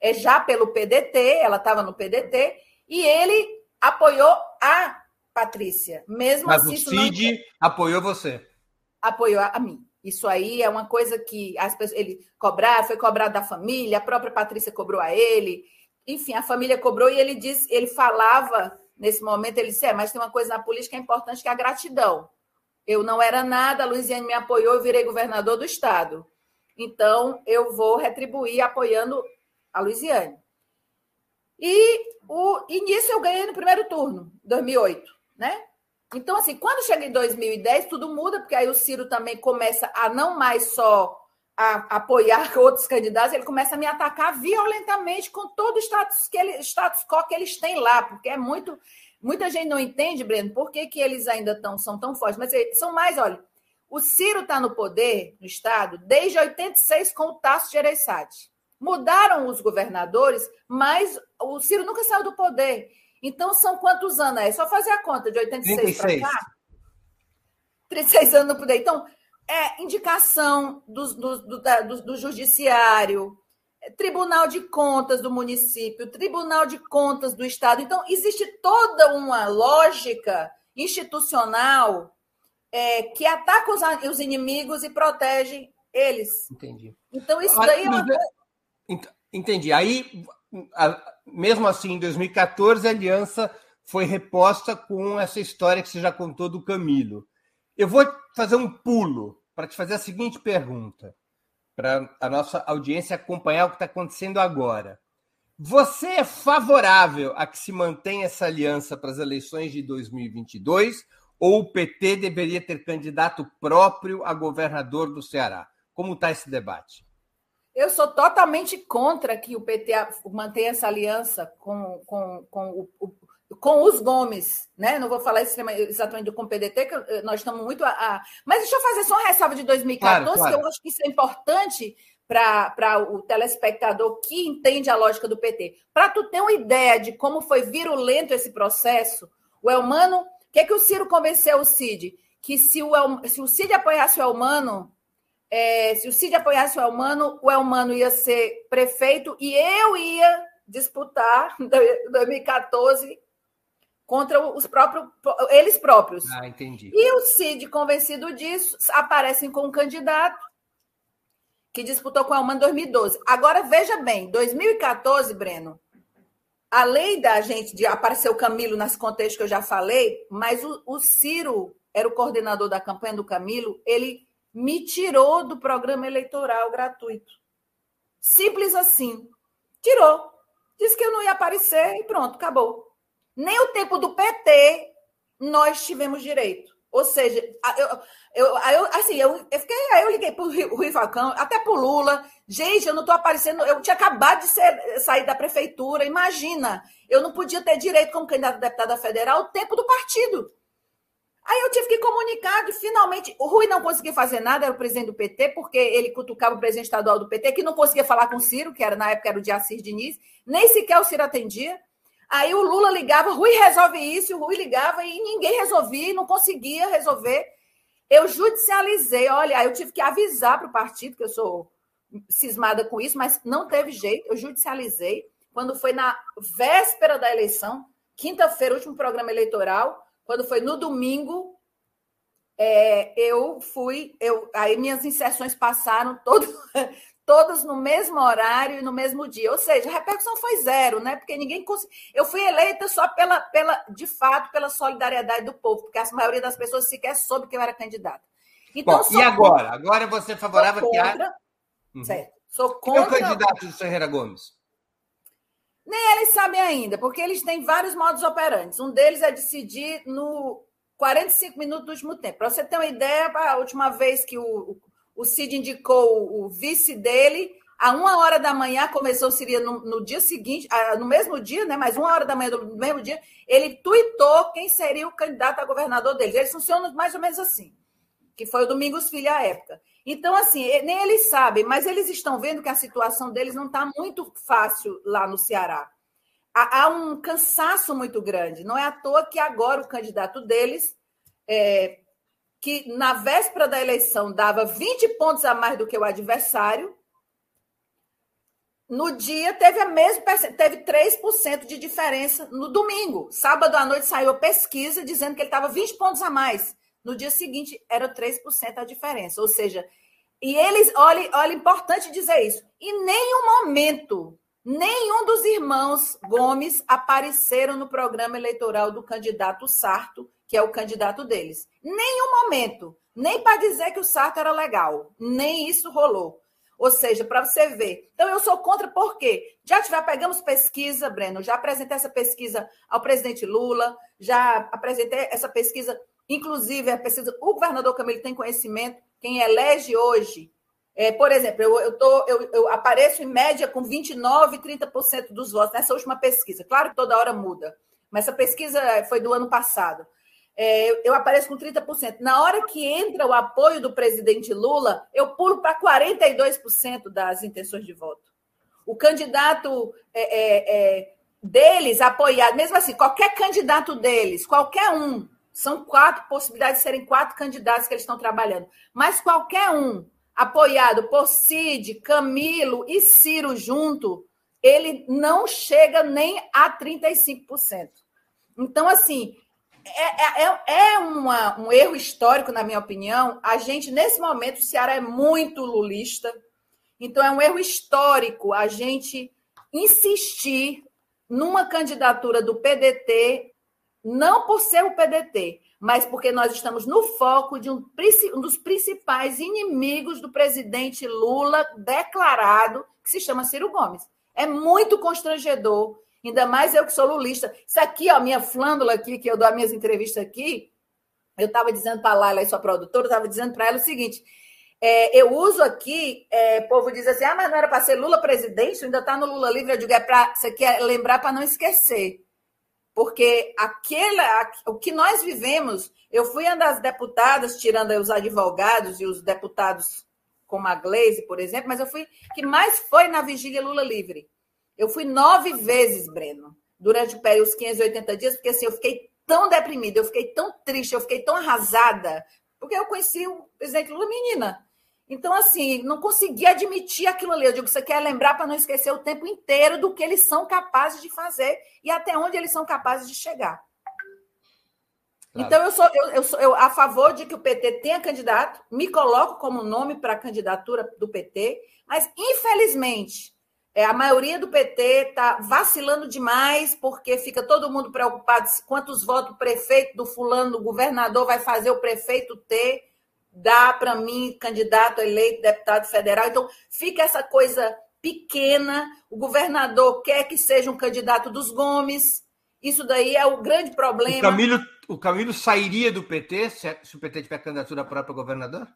é, já pelo PDT, ela estava no PDT, e ele apoiou a Patrícia. Mesmo mas assim, o Cid não... apoiou você. Apoiou a mim. Isso aí é uma coisa que as pessoas, ele cobrar, foi cobrado da família, a própria Patrícia cobrou a ele, enfim, a família cobrou e ele disse, ele falava nesse momento, ele disse, é, mas tem uma coisa na política é importante que é a gratidão. Eu não era nada, a Luiziane me apoiou, eu virei governador do estado. Então, eu vou retribuir apoiando a Luiziane. E, o, e nisso eu ganhei no primeiro turno, 2008, né? Então, assim, quando chega em 2010, tudo muda, porque aí o Ciro também começa a não mais só a apoiar *laughs* outros candidatos, ele começa a me atacar violentamente com todo o status, que ele, status quo que eles têm lá, porque é muito. Muita gente não entende, Breno, por que, que eles ainda tão, são tão fortes. Mas são mais, olha, o Ciro está no poder, no Estado, desde 86 com o Tasso Gereissati. Mudaram os governadores, mas o Ciro nunca saiu do poder. Então, são quantos anos? É só fazer a conta de 86 para cá? 36 anos no poder. Então, é indicação do, do, do, do, do Judiciário, é, Tribunal de Contas do município, Tribunal de Contas do Estado. Então, existe toda uma lógica institucional é, que ataca os, os, inimigos e protege eles. Entendi. Então, isso daí é uma. Entendi. Aí mesmo assim, em 2014, a aliança foi reposta com essa história que você já contou do Camilo. Eu vou fazer um pulo para te fazer a seguinte pergunta, para a nossa audiência acompanhar o que está acontecendo agora. Você é favorável a que se mantenha essa aliança para as eleições de 2022 ou o PT deveria ter candidato próprio a governador do Ceará? Como está esse debate? Eu sou totalmente contra que o PT mantenha essa aliança com, com, com, o, com os Gomes, né? Não vou falar exatamente com o PDT, que nós estamos muito a, a... Mas deixa eu fazer só uma ressalva de 2014, claro, claro. que eu acho que isso é importante para o telespectador que entende a lógica do PT. Para tu ter uma ideia de como foi virulento esse processo, o Elmano, o que, é que o Ciro convenceu o Cid? Que se o, El, se o Cid apoiasse o Elmano, é, se o Cid apoiasse o Elmano, o Elmano ia ser prefeito e eu ia disputar *laughs* em 2014 contra os próprios eles próprios. Ah, entendi. E o Cid, convencido disso, aparecem com um candidato que disputou com o Elmano em 2012. Agora veja bem, 2014, Breno, além da gente de aparecer o Camilo nesse contexto que eu já falei, mas o, o Ciro era o coordenador da campanha do Camilo, ele me tirou do programa eleitoral gratuito. Simples assim. Tirou. Disse que eu não ia aparecer e pronto, acabou. Nem o tempo do PT nós tivemos direito. Ou seja, eu, eu, eu assim, eu, eu fiquei, aí eu liguei para o Rui Falcão, até para o Lula. Gente, eu não estou aparecendo, eu tinha acabado de ser, sair da prefeitura. Imagina, eu não podia ter direito como candidato a deputada federal o tempo do partido. Aí eu tive que comunicar que finalmente o Rui não conseguia fazer nada, era o presidente do PT, porque ele cutucava o presidente estadual do PT, que não conseguia falar com o Ciro, que era na época era o Diacir Diniz, nem sequer o Ciro atendia. Aí o Lula ligava, Rui resolve isso, o Rui ligava e ninguém resolvia, não conseguia resolver. Eu judicializei, olha, aí eu tive que avisar para o partido, que eu sou cismada com isso, mas não teve jeito, eu judicializei. quando foi na véspera da eleição, quinta-feira, último programa eleitoral, quando foi no domingo, é, eu fui, eu, aí minhas inserções passaram *laughs* todo, todas no mesmo horário e no mesmo dia. Ou seja, a repercussão foi zero, né? Porque ninguém conseguiu. Eu fui eleita só pela, pela, de fato, pela solidariedade do povo, porque a maioria das pessoas sequer soube que eu era candidata. Então, Bom, e agora? Contra... Agora você favorável que a. Uhum. Certo. Sou contra. Quem é o candidato do Ferreira Gomes? Nem eles sabem ainda, porque eles têm vários modos operantes. Um deles é decidir no 45 minutos do último tempo. Para você ter uma ideia, a última vez que o, o Cid indicou o vice dele, a uma hora da manhã, começou, seria no, no dia seguinte, no mesmo dia, né? Mas uma hora da manhã do mesmo dia, ele tuitou quem seria o candidato a governador deles. Eles funcionam mais ou menos assim que foi o Domingos Filho à época. Então, assim, nem eles sabem, mas eles estão vendo que a situação deles não está muito fácil lá no Ceará. Há, há, um cansaço muito grande. Não é à toa que agora o candidato deles, é, que na véspera da eleição dava 20 pontos a mais do que o adversário, no dia teve a mesma teve 3% de diferença no domingo. Sábado à noite saiu a pesquisa dizendo que ele estava 20 pontos a mais. No dia seguinte, era 3% a diferença. Ou seja, e eles, olha, olha, importante dizer isso, em nenhum momento, nenhum dos irmãos Gomes apareceram no programa eleitoral do candidato Sarto, que é o candidato deles. Nenhum momento. Nem para dizer que o Sarto era legal. Nem isso rolou. Ou seja, para você ver. Então, eu sou contra por quê? Já, já pegamos pesquisa, Breno, já apresentei essa pesquisa ao presidente Lula, já apresentei essa pesquisa Inclusive, é preciso, o governador Camilo tem conhecimento, quem elege hoje. É, por exemplo, eu, eu, tô, eu, eu apareço em média com 29%, 30% dos votos nessa última pesquisa. Claro que toda hora muda, mas essa pesquisa foi do ano passado. É, eu apareço com 30%. Na hora que entra o apoio do presidente Lula, eu pulo para 42% das intenções de voto. O candidato é, é, é, deles apoiado, mesmo assim, qualquer candidato deles, qualquer um, são quatro possibilidades de serem quatro candidatos que eles estão trabalhando. Mas qualquer um apoiado por Cid, Camilo e Ciro junto, ele não chega nem a 35%. Então, assim, é, é, é, é uma, um erro histórico, na minha opinião. A gente, nesse momento, o Ceará é muito lulista. Então, é um erro histórico a gente insistir numa candidatura do PDT não por ser o PDT, mas porque nós estamos no foco de um, um, dos principais inimigos do presidente Lula declarado, que se chama Ciro Gomes. É muito constrangedor, ainda mais eu que sou lulista. Isso aqui, ó, minha flândula aqui, que eu dou as minhas entrevistas aqui, eu estava dizendo para a Laila, sua produtora, estava dizendo para ela o seguinte: é, eu uso aqui, é, o povo diz assim, ah, mas não era para ser Lula presidente, ainda está no Lula livre. Eu digo, é para você quer lembrar para não esquecer porque aquela, o que nós vivemos, eu fui uma das deputadas, tirando os advogados e os deputados como a Glaze, por exemplo, mas eu fui que mais foi na vigília Lula livre. Eu fui nove vezes, Breno, durante o período, os 580 dias, porque assim, eu fiquei tão deprimida, eu fiquei tão triste, eu fiquei tão arrasada, porque eu conheci o presidente Lula menina. Então, assim, não consegui admitir aquilo ali. Eu digo, você quer lembrar para não esquecer o tempo inteiro do que eles são capazes de fazer e até onde eles são capazes de chegar. Claro. Então, eu sou, eu, eu sou eu, a favor de que o PT tenha candidato, me coloco como nome para a candidatura do PT, mas, infelizmente, é, a maioria do PT está vacilando demais, porque fica todo mundo preocupado quantos votos o prefeito do fulano, do governador, vai fazer o prefeito ter dá para mim candidato eleito deputado federal. Então, fica essa coisa pequena. O governador quer que seja um candidato dos Gomes. Isso daí é o grande problema. O Camilo, o Camilo sairia do PT se, se o PT tiver candidatura própria governador?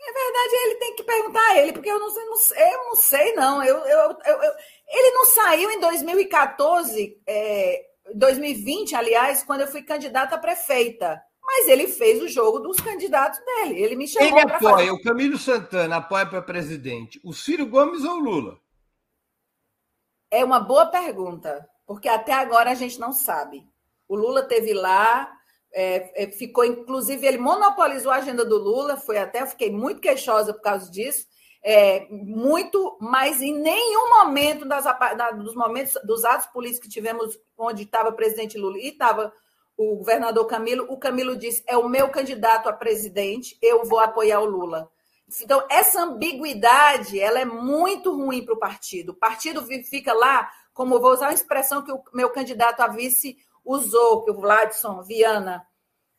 É verdade, ele tem que perguntar a ele, porque eu não sei, não, eu não sei, não. Eu, eu, eu, ele não saiu em 2014, é, 2020, aliás, quando eu fui candidata a prefeita. Mas ele fez o jogo dos candidatos dele. Ele me chamou Ele apoia, fazer... o Camilo Santana apoia para presidente o Ciro Gomes ou o Lula? É uma boa pergunta, porque até agora a gente não sabe. O Lula teve lá, é, é, ficou, inclusive, ele monopolizou a agenda do Lula, foi até, fiquei muito queixosa por causa disso. é, muito, mas em nenhum momento das, dos momentos dos atos políticos que tivemos, onde estava o presidente Lula e estava o governador Camilo, o Camilo disse: é o meu candidato a presidente, eu vou apoiar o Lula. Então, essa ambiguidade ela é muito ruim para o partido. O partido fica lá, como vou usar uma expressão que o meu candidato a vice usou, que o Vladson Viana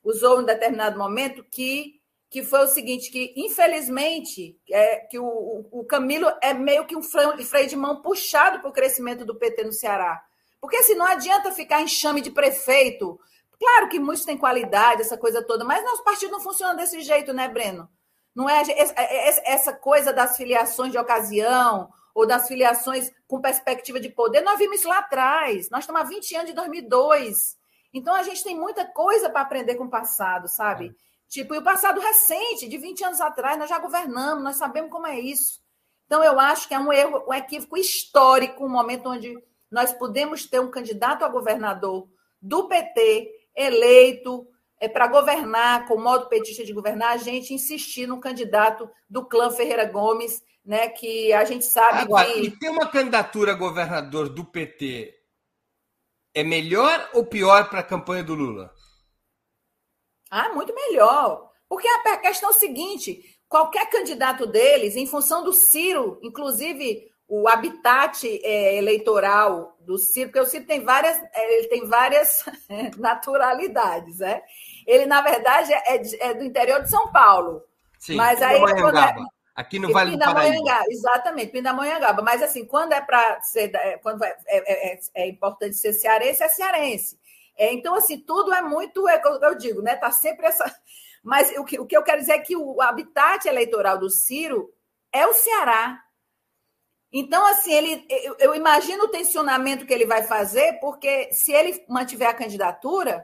usou em determinado momento, que que foi o seguinte, que infelizmente é, que o, o Camilo é meio que um freio de mão puxado para o crescimento do PT no Ceará. Porque assim, não adianta ficar em chame de prefeito. Claro que muitos têm qualidade, essa coisa toda, mas nosso partido não funciona desse jeito, né, Breno? Não é, é, é essa coisa das filiações de ocasião ou das filiações com perspectiva de poder. Nós vimos isso lá atrás. Nós estamos há 20 anos de 2002. Então a gente tem muita coisa para aprender com o passado, sabe? É. Tipo, e o passado recente, de 20 anos atrás, nós já governamos, nós sabemos como é isso. Então, eu acho que é um erro, um equívoco histórico, um momento onde nós podemos ter um candidato a governador do PT eleito é, para governar, com o modo petista de governar, a gente insistir no candidato do clã Ferreira Gomes, né, que a gente sabe Agora, que... E ter uma candidatura a governador do PT é melhor ou pior para a campanha do Lula? Ah, muito melhor. Porque a questão é o seguinte: qualquer candidato deles, em função do Ciro, inclusive o habitat é, eleitoral do Ciro, porque o Ciro tem várias, é, ele tem várias *laughs* naturalidades, né? Ele, na verdade, é, é, do interior de São Paulo. Sim, mas aí, quando é, aqui no Vale do Paraíba. Exatamente, Pindamonhangaba. Mas assim, quando é para ser, quando é, é, é, importante ser cearense, é cearense. É, então, assim, tudo é muito, é, eu digo, né? Está sempre essa. *laughs* Mas o que, o que eu quero dizer é que o habitat eleitoral do Ciro é o Ceará. Então, assim, ele, eu, eu imagino o tensionamento que ele vai fazer, porque se ele mantiver a candidatura,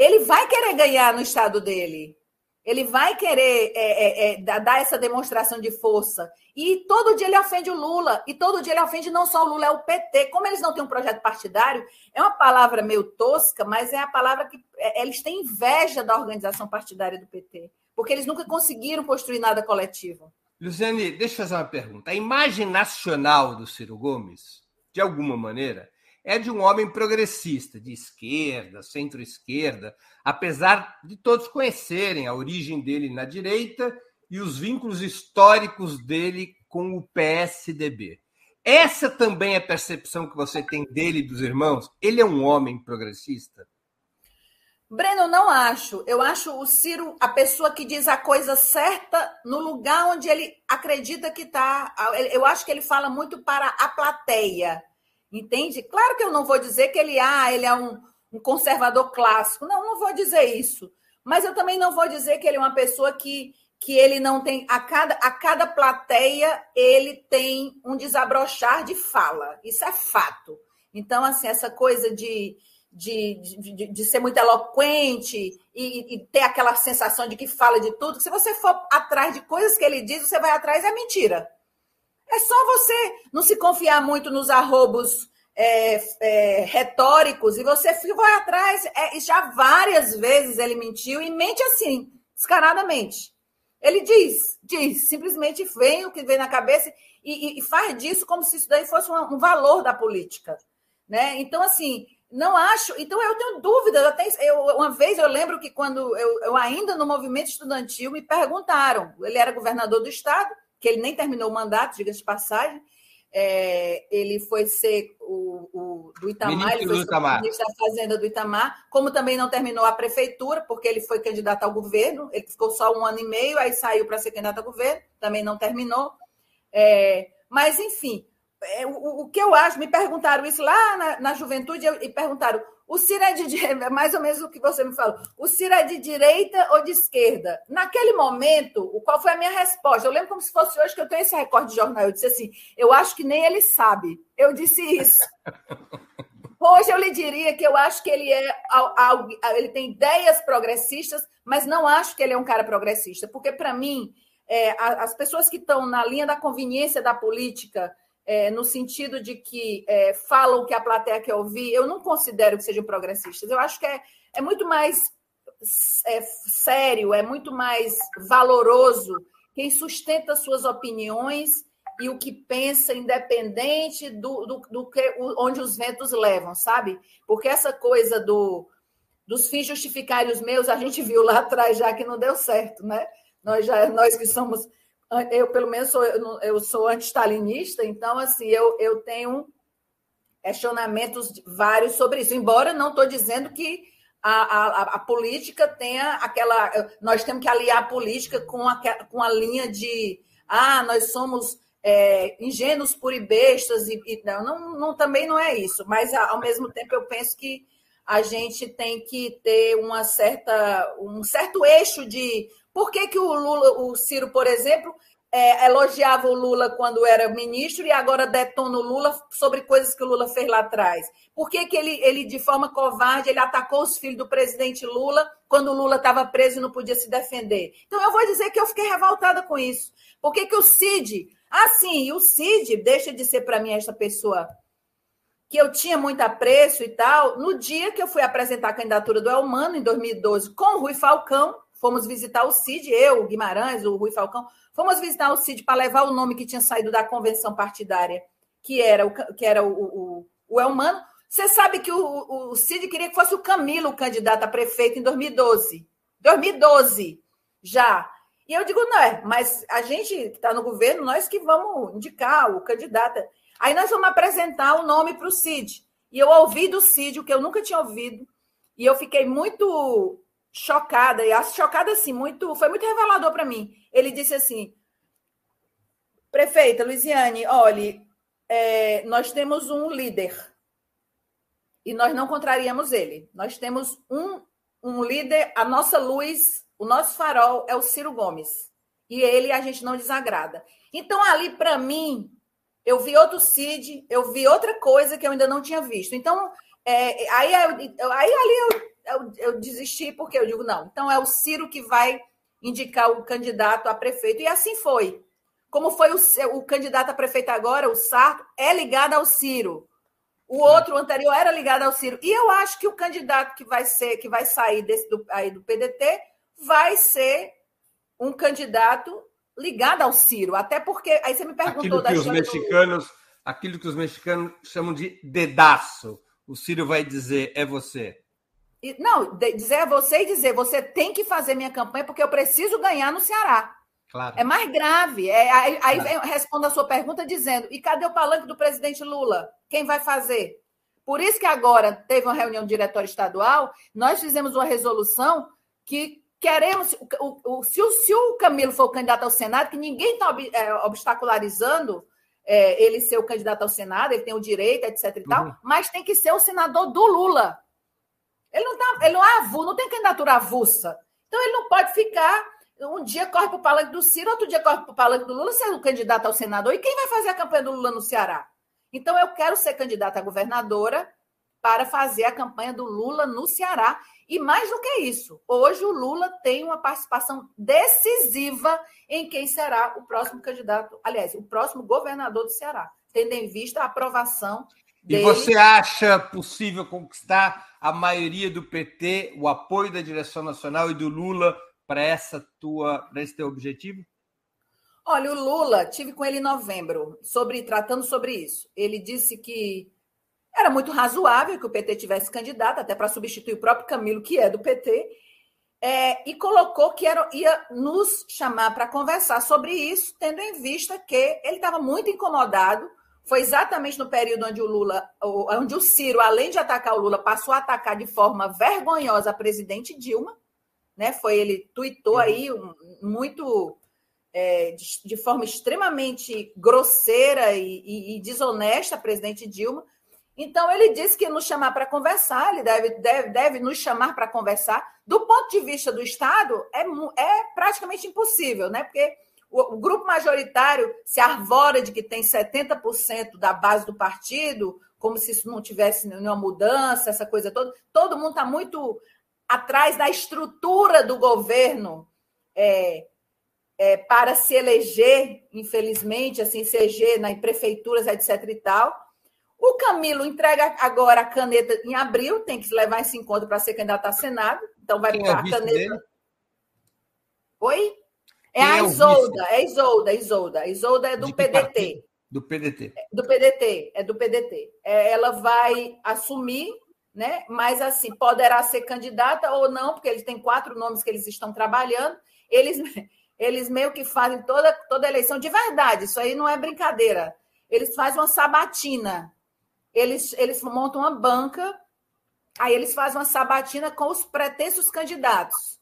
ele vai querer ganhar no estado dele. Ele vai querer é, é, é, dar essa demonstração de força. E todo dia ele ofende o Lula. E todo dia ele ofende não só o Lula, é o PT. Como eles não têm um projeto partidário, é uma palavra meio tosca, mas é a palavra que é, eles têm inveja da organização partidária do PT. Porque eles nunca conseguiram construir nada coletivo. Luciane, deixa eu fazer uma pergunta. A imagem nacional do Ciro Gomes, de alguma maneira, é de um homem progressista, de esquerda, centro-esquerda, apesar de todos conhecerem a origem dele na direita e os vínculos históricos dele com o PSDB. Essa também é a percepção que você tem dele e dos irmãos? Ele é um homem progressista? Breno, não acho. Eu acho o Ciro a pessoa que diz a coisa certa no lugar onde ele acredita que está. Eu acho que ele fala muito para a plateia. Entende? Claro que eu não vou dizer que ele, ah, ele é um, um conservador clássico. Não, não vou dizer isso. Mas eu também não vou dizer que ele é uma pessoa que, que ele não tem. A cada, a cada plateia, ele tem um desabrochar de fala. Isso é fato. Então, assim, essa coisa de, de, de, de ser muito eloquente e, e, ter aquela sensação de que fala de tudo, se você for atrás de coisas que ele diz, você vai atrás, é mentira. É só você não se confiar muito nos arrobos é, é, retóricos e você vai atrás. É, já várias vezes ele mentiu e mente assim, descaradamente. Ele diz, diz, simplesmente vem o que vem na cabeça e, e faz disso como se isso daí fosse um, um, valor da política. Né? Então, assim, não acho. Então, eu tenho dúvidas. Até, eu, uma vez eu lembro que quando eu, eu ainda no movimento estudantil me perguntaram, ele era governador do estado, que ele nem terminou o mandato, diga de passagem. É, ele foi ser o, o do Itamar, ministro ele foi ministro da Fazenda do Itamar, como também não terminou a prefeitura, porque ele foi candidato ao governo, ele ficou só um ano e meio, aí saiu para ser candidato ao governo, também não terminou. É, mas, enfim, é, o, o, que eu acho, me perguntaram isso lá na, na juventude, e perguntaram: o Ciro é de é mais ou menos o que você me falou. O Ciro é de direita ou de esquerda? Naquele momento, qual foi a minha resposta? Eu lembro como se fosse hoje que eu tenho esse recorde de jornal. Eu disse assim: eu acho que nem ele sabe. Eu disse isso. *laughs* Hoje eu lhe diria que eu acho que ele é ele tem ideias progressistas, mas não acho que ele é um cara progressista, porque para mim é, as pessoas que estão na linha da conveniência da política é, no sentido de que é, falam que a plateia quer ouvir, eu não considero que sejam progressistas. Eu acho que é, é muito mais é, sério, é muito mais valoroso quem sustenta suas opiniões e o que pensa, independente do, do, do que, onde os ventos levam, sabe? Porque essa coisa do, dos fins justificarem os meus, a gente viu lá atrás já que não deu certo, né? Nós, já, nós que somos, eu pelo menos sou, eu sou anti-stalinista, então, assim, eu, eu tenho questionamentos vários sobre isso, embora não estou dizendo que a, a, a, política tenha aquela. Nós temos que aliar a política com a, com a linha de ah, nós somos é, ingênuos puribestas e, e não, não, não, também não é isso, mas ao mesmo tempo eu penso que a gente tem que ter uma certa, um certo eixo de por que, que o Lula, o Ciro, por exemplo, é, elogiava o Lula quando era ministro e agora detona o Lula sobre coisas que o Lula fez lá atrás? Por que, que ele, ele, de forma covarde, ele atacou os filhos do presidente Lula quando o Lula estava preso e não podia se defender? Então, eu vou dizer que eu fiquei revoltada com isso. Por que, que o Cid... Ah, sim, o Cid deixa de ser para mim esta pessoa que eu tinha muito apreço e tal. No dia que eu fui apresentar a candidatura do Elmano, em 2012, com o Rui Falcão, fomos visitar o Cid, eu, o Guimarães, o Rui Falcão, fomos visitar o Cid para levar o nome que tinha saído da convenção partidária, que era o, que era o, o, o Elmano. Você sabe que o, o Cid queria que fosse o Camilo o candidato a prefeito em 2012. 2012, já. E eu digo, não é, mas a gente que está no governo, nós que vamos indicar o candidato. Aí nós vamos apresentar o nome para o Cid. E eu ouvi do Cid o que eu nunca tinha ouvido. E eu fiquei muito chocada, e chocada assim, muito, foi muito revelador para mim. Ele disse assim: Prefeita Luiziane, olhe, é, nós temos um líder e nós não contrariamos ele. Nós temos um, um líder, a nossa luz, o nosso farol é o Ciro Gomes. E ele a gente não desagrada. Então, ali, para mim, eu vi outro Cid, eu vi outra coisa que eu ainda não tinha visto. Então, é, aí, aí ali eu eu, eu desisti porque eu digo, não, então é o Ciro que vai indicar o candidato a prefeito. E assim foi. Como foi o, o candidato a prefeito agora, o Sarto, é ligado ao Ciro. O outro, o anterior, era ligado ao Ciro. E eu acho que o candidato que vai ser, que vai sair desse, do, aí do PDT, vai ser um candidato ligado ao Ciro. Até porque. Aí você me perguntou aquilo que os mexicanos, do... Aquilo que os mexicanos chamam de dedaço. O Ciro vai dizer, é você. Não, dizer a você e dizer, você tem que fazer minha campanha porque eu preciso ganhar no Ceará. Claro. É mais grave. É, aí claro. respondo a sua pergunta dizendo: e cadê o palanque do presidente Lula? Quem vai fazer? Por isso que agora teve uma reunião do diretório estadual, nós fizemos uma resolução que queremos. O, o, se, o, se o Camilo for o candidato ao Senado, que ninguém está é, obstacularizando é, ele ser o candidato ao Senado, ele tem o direito, etc. e tal, uhum. mas tem que ser o senador do Lula. Ele não, tá, ele não é avulso, não tem candidatura avulsa. Então ele não pode ficar. Um dia corre para o palanque do Ciro, outro dia corre para o palanque do Lula, sendo candidato ao senador. E quem vai fazer a campanha do Lula no Ceará? Então eu quero ser candidata a governadora para fazer a campanha do Lula no Ceará. E mais do que isso, hoje o Lula tem uma participação decisiva em quem será o próximo candidato, aliás, o próximo governador do Ceará, tendo em vista a aprovação dele. E você acha possível conquistar a maioria do PT, o apoio da direção nacional e do Lula para essa tua, para esse teu objetivo? Olha, o Lula, tive com ele em novembro, sobre tratando sobre isso. Ele disse que era muito razoável que o PT tivesse candidato, até para substituir o próprio Camilo, que é do PT, é, e colocou que era, ia nos chamar para conversar sobre isso, tendo em vista que ele estava muito incomodado foi exatamente no período onde o Lula, onde o Ciro, além de atacar o Lula, passou a atacar de forma vergonhosa a presidente Dilma, né? Foi ele tuitou uhum. aí muito é, de, de, forma extremamente grosseira e, e, e, desonesta a presidente Dilma. Então ele disse que nos chamar para conversar, ele deve, deve, deve nos chamar para conversar. Do ponto de vista do Estado, é, é praticamente impossível, né? Porque o, grupo majoritário se arvora de que tem 70% da base do partido, como se isso não tivesse nenhuma mudança, essa coisa toda. Todo mundo está muito atrás da estrutura do governo é, é, para se eleger, infelizmente, assim, se eleger nas prefeituras, etc. e tal. O Camilo entrega agora a caneta em abril, tem que levar esse encontro para ser candidato a Senado. Então vai Quem é a caneta. Dele? Oi? É a é Isolda, é Isolda, Isolda. Isolda é do PDT. Do PDT. Do PDT, é do PDT. É, ela vai assumir, né? Mas assim, poderá ser candidata ou não, porque eles têm quatro nomes que eles estão trabalhando. Eles, *laughs* eles meio que fazem toda, toda eleição de verdade, isso aí não é brincadeira. Eles fazem uma sabatina. Eles, eles montam uma banca, aí eles fazem uma sabatina com os pretensos candidatos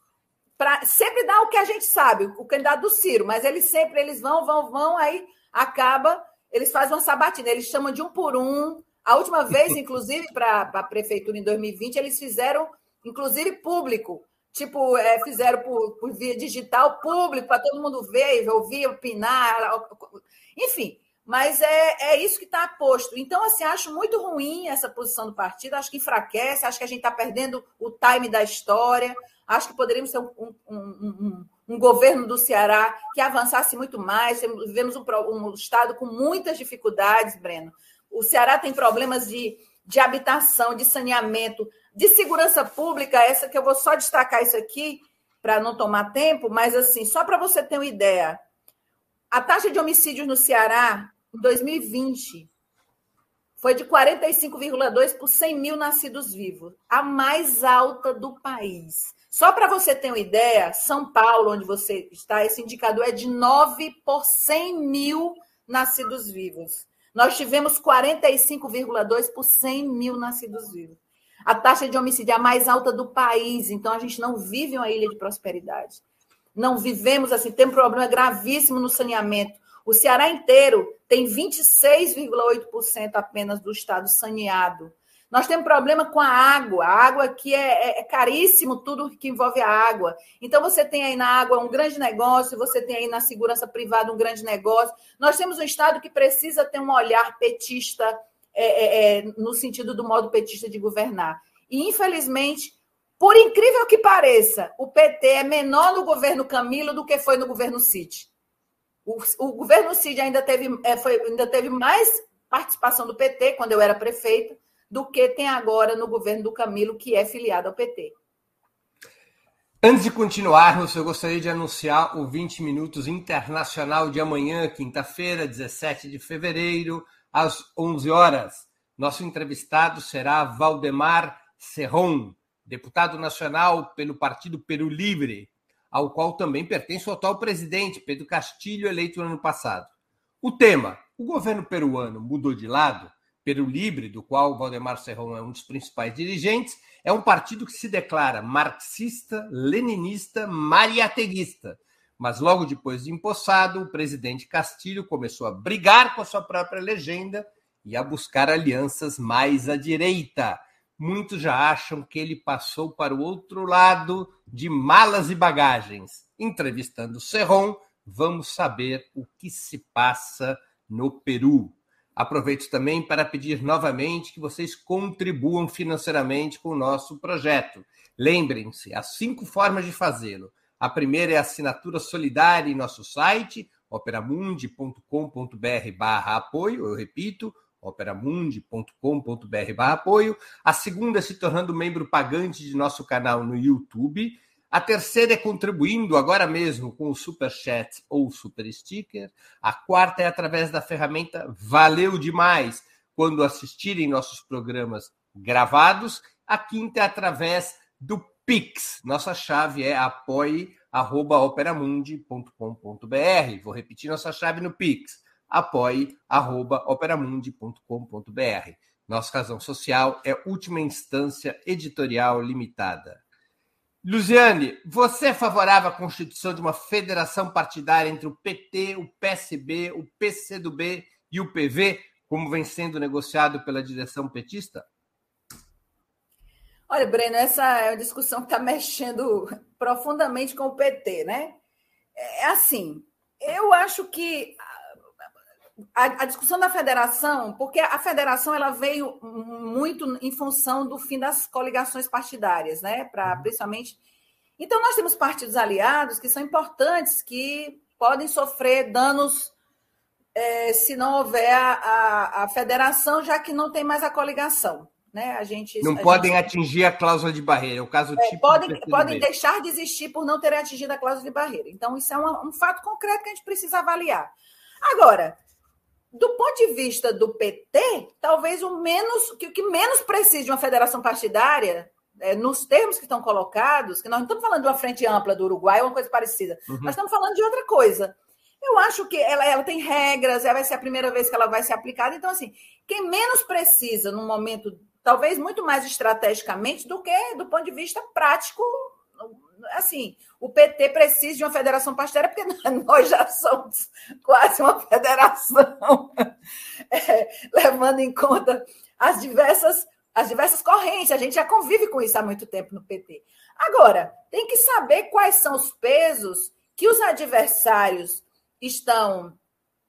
para sempre dá o que a gente sabe, o candidato do Ciro, mas eles sempre eles vão, vão, vão, aí acaba, eles fazem uma sabatina, eles chamam de um por um. A última vez, *laughs* inclusive, para a prefeitura em 2020, eles fizeram, inclusive, público. Tipo, é, fizeram por, por, via digital público, para todo mundo ver, ouvir, opinar. Enfim, mas é, é isso que está posto. Então, assim, acho muito ruim essa posição do partido, acho que enfraquece, acho que a gente está perdendo o time da história. Acho que poderíamos ter um, um, um, um, governo do Ceará que avançasse muito mais. Vivemos um, estado com muitas dificuldades, Breno. O Ceará tem problemas de, de habitação, de saneamento, de segurança pública. Essa que eu vou só destacar isso aqui para não tomar tempo, mas assim, só para você ter uma ideia, a taxa de homicídios no Ceará em 2020 foi de 45,2 por 100 mil nascidos vivos, a mais alta do país. Só para você ter uma ideia, São Paulo, onde você está, esse indicador é de 9 por 100 mil nascidos vivos. Nós tivemos 45,2 por 100 mil nascidos vivos. A taxa de homicídio é a mais alta do país, então a gente não vive uma ilha de prosperidade. Não vivemos assim, tem um problema gravíssimo no saneamento. O Ceará inteiro tem 26,8% apenas do estado saneado. Nós temos problema com a água. A água aqui é, é, é, caríssimo, tudo que envolve a água. Então, você tem aí na água um grande negócio, você tem aí na segurança privada um grande negócio. Nós temos um Estado que precisa ter um olhar petista, é, é, é, no sentido do modo petista de governar. E, infelizmente, por incrível que pareça, o PT é menor no governo Camilo do que foi no governo Cid. O, o governo Cid ainda teve, é, foi, ainda teve mais participação do PT quando eu era prefeita do que tem agora no governo do Camilo, que é filiado ao PT. Antes de continuarmos, eu gostaria de anunciar o 20 Minutos Internacional de amanhã, quinta-feira, 17 de fevereiro, às 11 horas. Nosso entrevistado será Valdemar Serron, deputado nacional pelo Partido Peru Livre, ao qual também pertence o atual presidente, Pedro Castilho, eleito no ano passado. O tema: o governo peruano mudou de lado? Peru Libre, do qual Valdemar Serrão é um dos principais dirigentes, é um partido que se declara marxista, leninista, mariateguista. Mas logo depois de empossado, o presidente Castilho começou a brigar com a sua própria legenda e a buscar alianças mais à direita. Muitos já acham que ele passou para o outro lado de malas e bagagens. Entrevistando Serron, vamos saber o que se passa no Peru. Aproveito também para pedir novamente que vocês contribuam financeiramente com o nosso projeto. Lembrem-se, há cinco formas de fazê-lo. A primeira é a assinatura solidária em nosso site, operamundi.com.br barra apoio, eu repito, operamundi.com.br barra apoio. A segunda é se tornando membro pagante de nosso canal no YouTube. A terceira é contribuindo agora mesmo com o Super Chat ou Super Sticker. A quarta é através da ferramenta Valeu Demais, quando assistirem nossos programas gravados. A quinta é através do Pix. Nossa chave é apoie.operamundi.com.br. Vou repetir nossa chave no Pix. apoie.operamundi.com.br. Nossa razão social é Última Instância Editorial Limitada. Luziane, você é favorável à constituição de uma federação partidária entre o PT, o PSB, o PCdoB e o PV, como vem sendo negociado pela direção petista? Olha, Breno, essa é uma discussão que está mexendo profundamente com o PT, né? É assim, eu acho que a, a, discussão da federação, porque a federação ela veio muito em função do fim das coligações partidárias, né? Para uhum. principalmente. Então nós temos partidos aliados que são importantes, que podem sofrer danos é, se não houver a, a, a, federação, já que não tem mais a coligação. né? A gente não podem gente... atingir a cláusula de barreira, é o caso é, podem podem deixar de existir por não terem atingido a cláusula de barreira. Então isso é um, um fato concreto que a gente precisa avaliar. Agora, do ponto de vista do PT, talvez o menos que o que menos precisa de uma federação partidária é, nos termos que estão colocados, que nós não estamos falando de uma frente ampla do Uruguai, uma coisa parecida, uhum. nós estamos falando de outra coisa. Eu acho que ela, ela tem regras, ela vai ser a primeira vez que ela vai ser aplicada. Então, assim, quem menos precisa, num momento, talvez muito mais estrategicamente, do que do ponto de vista prático, assim, o PT precisa de uma federação partidária, porque *laughs* nós já somos quase uma federação, *laughs* é, levando em conta as diversas, as diversas correntes. A gente já convive com isso há muito tempo no PT. Agora, tem que saber quais são os pesos que os adversários estão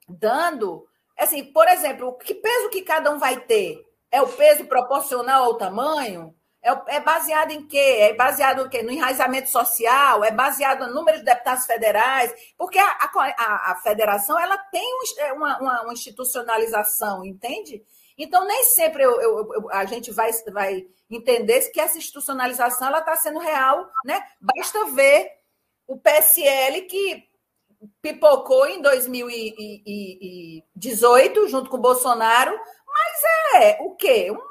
dando, assim, por exemplo, que peso que cada um vai ter? É o peso proporcional ao tamanho? É, é baseado em quê? É baseado quê? no enraizamento social? É baseado no número de deputados federais? Porque a, a, a federação ela tem é uma, uma, uma, institucionalização, entende? Então, nem sempre eu, eu, eu, a gente vai, vai entender que essa institucionalização está sendo real. Né? Basta ver o PSL que pipocou em 2018, junto com o Bolsonaro, mas é o quê? Um,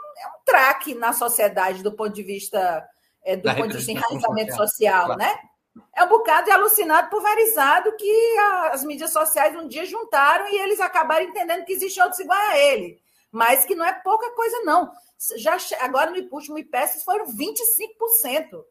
traque na sociedade do ponto de vista é, do ponto de vista enraizamento social, social né? É um bocado de alucinado, pulverizado, que as mídias sociais um dia juntaram e eles acabaram entendendo que existe outros igual a ele. Mas que não é pouca coisa, não. Já, agora, no último IPES, foram 25%.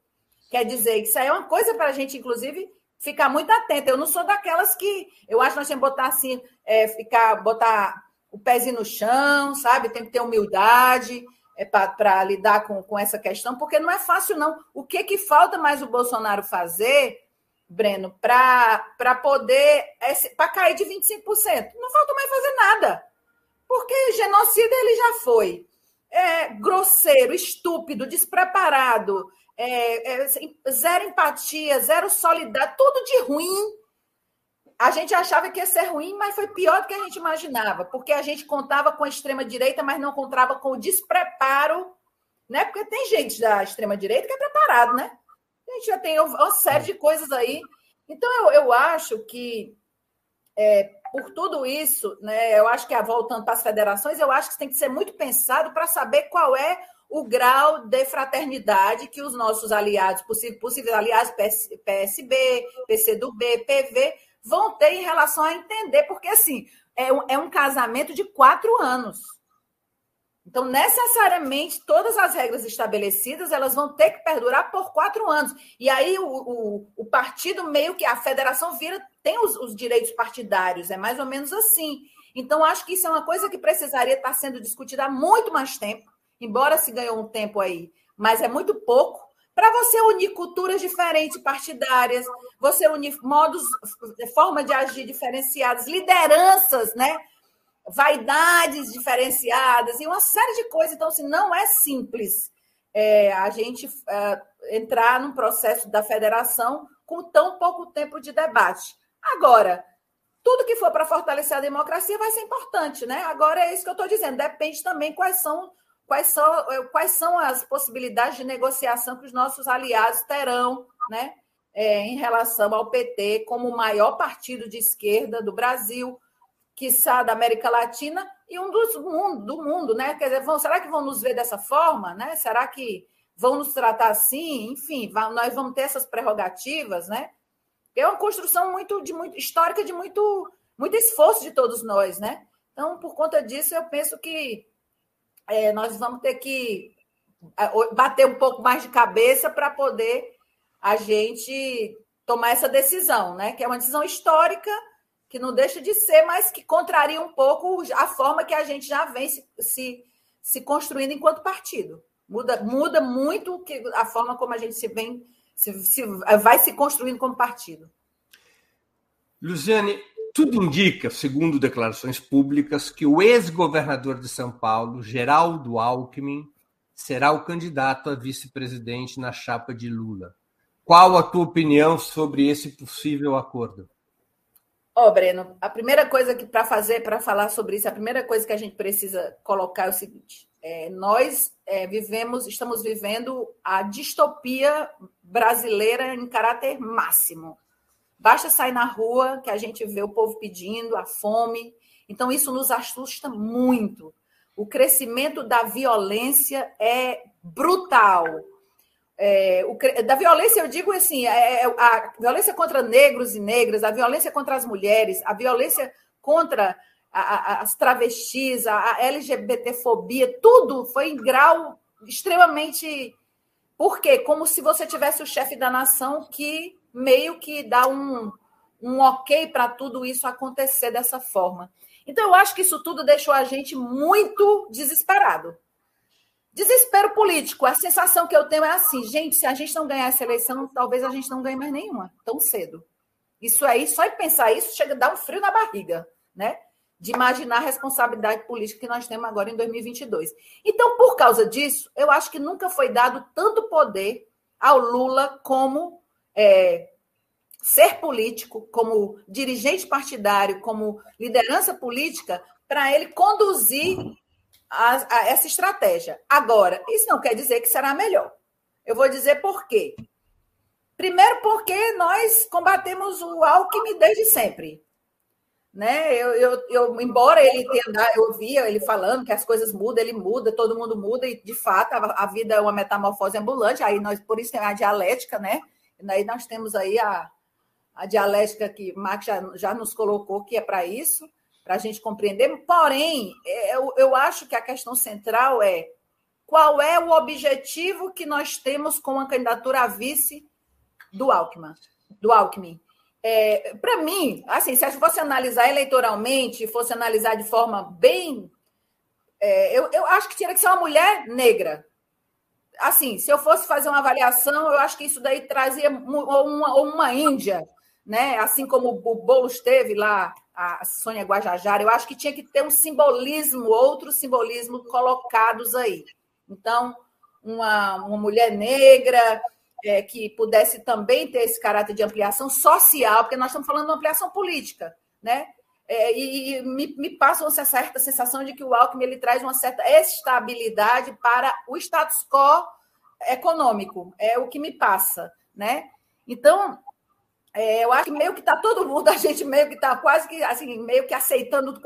Quer dizer, que isso aí é uma coisa para a gente, inclusive, ficar muito atenta. Eu não sou daquelas que eu acho que nós temos que botar assim, é, ficar, botar o pezinho no chão, sabe? Tem que ter humildade é, para lidar com, com essa questão, porque não é fácil, não. O que, que falta mais o Bolsonaro fazer, Breno, para poder para cair de 25%? Não falta mais fazer nada. Porque genocida ele já foi. É, grosseiro, estúpido, despreparado, é, é, zero empatia, zero solidariedade, tudo de ruim. A gente achava que ia ser ruim, mas foi pior do que a gente imaginava, porque a gente contava com a extrema-direita, mas não contava com o despreparo, né? Porque tem gente da extrema-direita que é preparado, né? A gente já tem uma série de coisas aí. Então, eu, eu acho que, é, por tudo isso, né, eu acho que, voltando para as federações, eu acho que tem que ser muito pensado para saber qual é o grau de fraternidade que os nossos aliados, possíveis, aliados, PS, PSB, PCdoB, PV, vão ter em relação a entender, porque assim, é um, é um casamento de quatro anos. Então, necessariamente, todas as regras estabelecidas elas vão ter que perdurar por quatro anos. E aí o, o, o partido meio que a federação vira, tem os, os direitos partidários, é mais ou menos assim. Então, acho que isso é uma coisa que precisaria estar sendo discutida há muito mais tempo embora se ganhou um tempo aí, mas é muito pouco, para você unir culturas diferentes partidárias, você unir modos, forma de agir diferenciadas, lideranças, né? vaidades diferenciadas e uma série de coisas. Então, assim, não é simples é, a gente é, entrar num processo da federação com tão pouco tempo de debate. Agora, tudo que for para fortalecer a democracia vai ser importante, né? Agora é isso que eu estou dizendo. Depende também quais são quais são, eh, quais são as possibilidades de negociação que os nossos aliados terão né, é, em relação ao PT como o maior partido de esquerda do Brasil, quiçá da América Latina e um dos mundo, do mundo, né? Quer dizer, vão, será que vão nos ver dessa forma, né? Será que vão nos tratar assim? Enfim, nós vamos ter essas prerrogativas, né? É uma construção muito de muito histórica de muito muito esforço de todos nós, né? Então, por conta disso, eu penso que é, nós vamos ter que bater um pouco mais de cabeça para poder a gente tomar essa decisão, né? Que é uma decisão histórica que não deixa de ser, mas que contraria um pouco a forma que a gente já vem se, se, se construindo enquanto partido. Muda, muda muito a forma como a gente se vem se, se vai se construindo como partido. Luciane, tudo indica, segundo declarações públicas, que o ex-governador de São Paulo, Geraldo Alckmin, será o candidato a vice-presidente na chapa de Lula. Qual a tua opinião sobre esse possível acordo? Ó, oh, Breno, a primeira coisa que para fazer, para falar sobre isso, a primeira coisa que a gente precisa colocar é o seguinte: é, nós é, vivemos, estamos vivendo a distopia brasileira em caráter máximo. Basta sair na rua que a gente vê o povo pedindo, a fome. Então, isso nos assusta muito. O crescimento da violência é brutal. É, o, da violência, eu digo assim: é, é, a violência contra negros e negras, a violência contra as mulheres, a violência contra a, a, as travestis, a, a LGBTfobia, tudo foi em grau extremamente. Por quê? Como se você tivesse o chefe da nação que meio que dá um, um ok para tudo isso acontecer dessa forma. Então, eu acho que isso tudo deixou a gente muito desesperado. Desespero político. A sensação que eu tenho é assim, gente, se a gente não ganhar essa eleição, talvez a gente não ganhe mais nenhuma, tão cedo. Isso aí, só em pensar isso, chega a dar um frio na barriga, né? De imaginar a responsabilidade política que nós temos agora em 2022. Então, por causa disso, eu acho que nunca foi dado tanto poder ao Lula como é, ser político, como dirigente partidário, como liderança política, para ele conduzir a, a essa estratégia. Agora, isso não quer dizer que será melhor. Eu vou dizer por quê. Primeiro, porque nós combatemos o Alckmin desde sempre. Né? Eu, eu, eu, embora ele tenha, eu via ele falando que as coisas mudam, ele muda, todo mundo muda, e de fato a, a vida é uma metamorfose ambulante, aí nós, por isso tem a dialética, né? E aí nós temos aí a, a dialética que Marx já, já nos colocou que é para isso, para a gente compreender. Porém, é, eu, eu acho que a questão central é qual é o objetivo que nós temos com a candidatura a vice do Alckmin. Do Alckmin. É, para mim, assim, se fosse analisar eleitoralmente, fosse analisar de forma bem. É, eu, eu acho que tinha que ser uma mulher negra, assim, se eu fosse fazer uma avaliação, eu acho que isso daí trazia uma, uma Índia, né? Assim como o Boulos teve lá, a Sônia Guajajara, eu acho que tinha que ter um simbolismo, outro simbolismo colocados aí. Então, uma, uma mulher negra é, que pudesse também ter esse caráter de ampliação social, porque nós estamos falando de ampliação política, né? É, e, e me, me, passa uma certa sensação de que o Alckmin ele traz uma certa estabilidade para o status quo econômico, é o que me passa, né? Então, é, eu acho que meio que está todo mundo, a gente meio que está quase que assim, meio que aceitando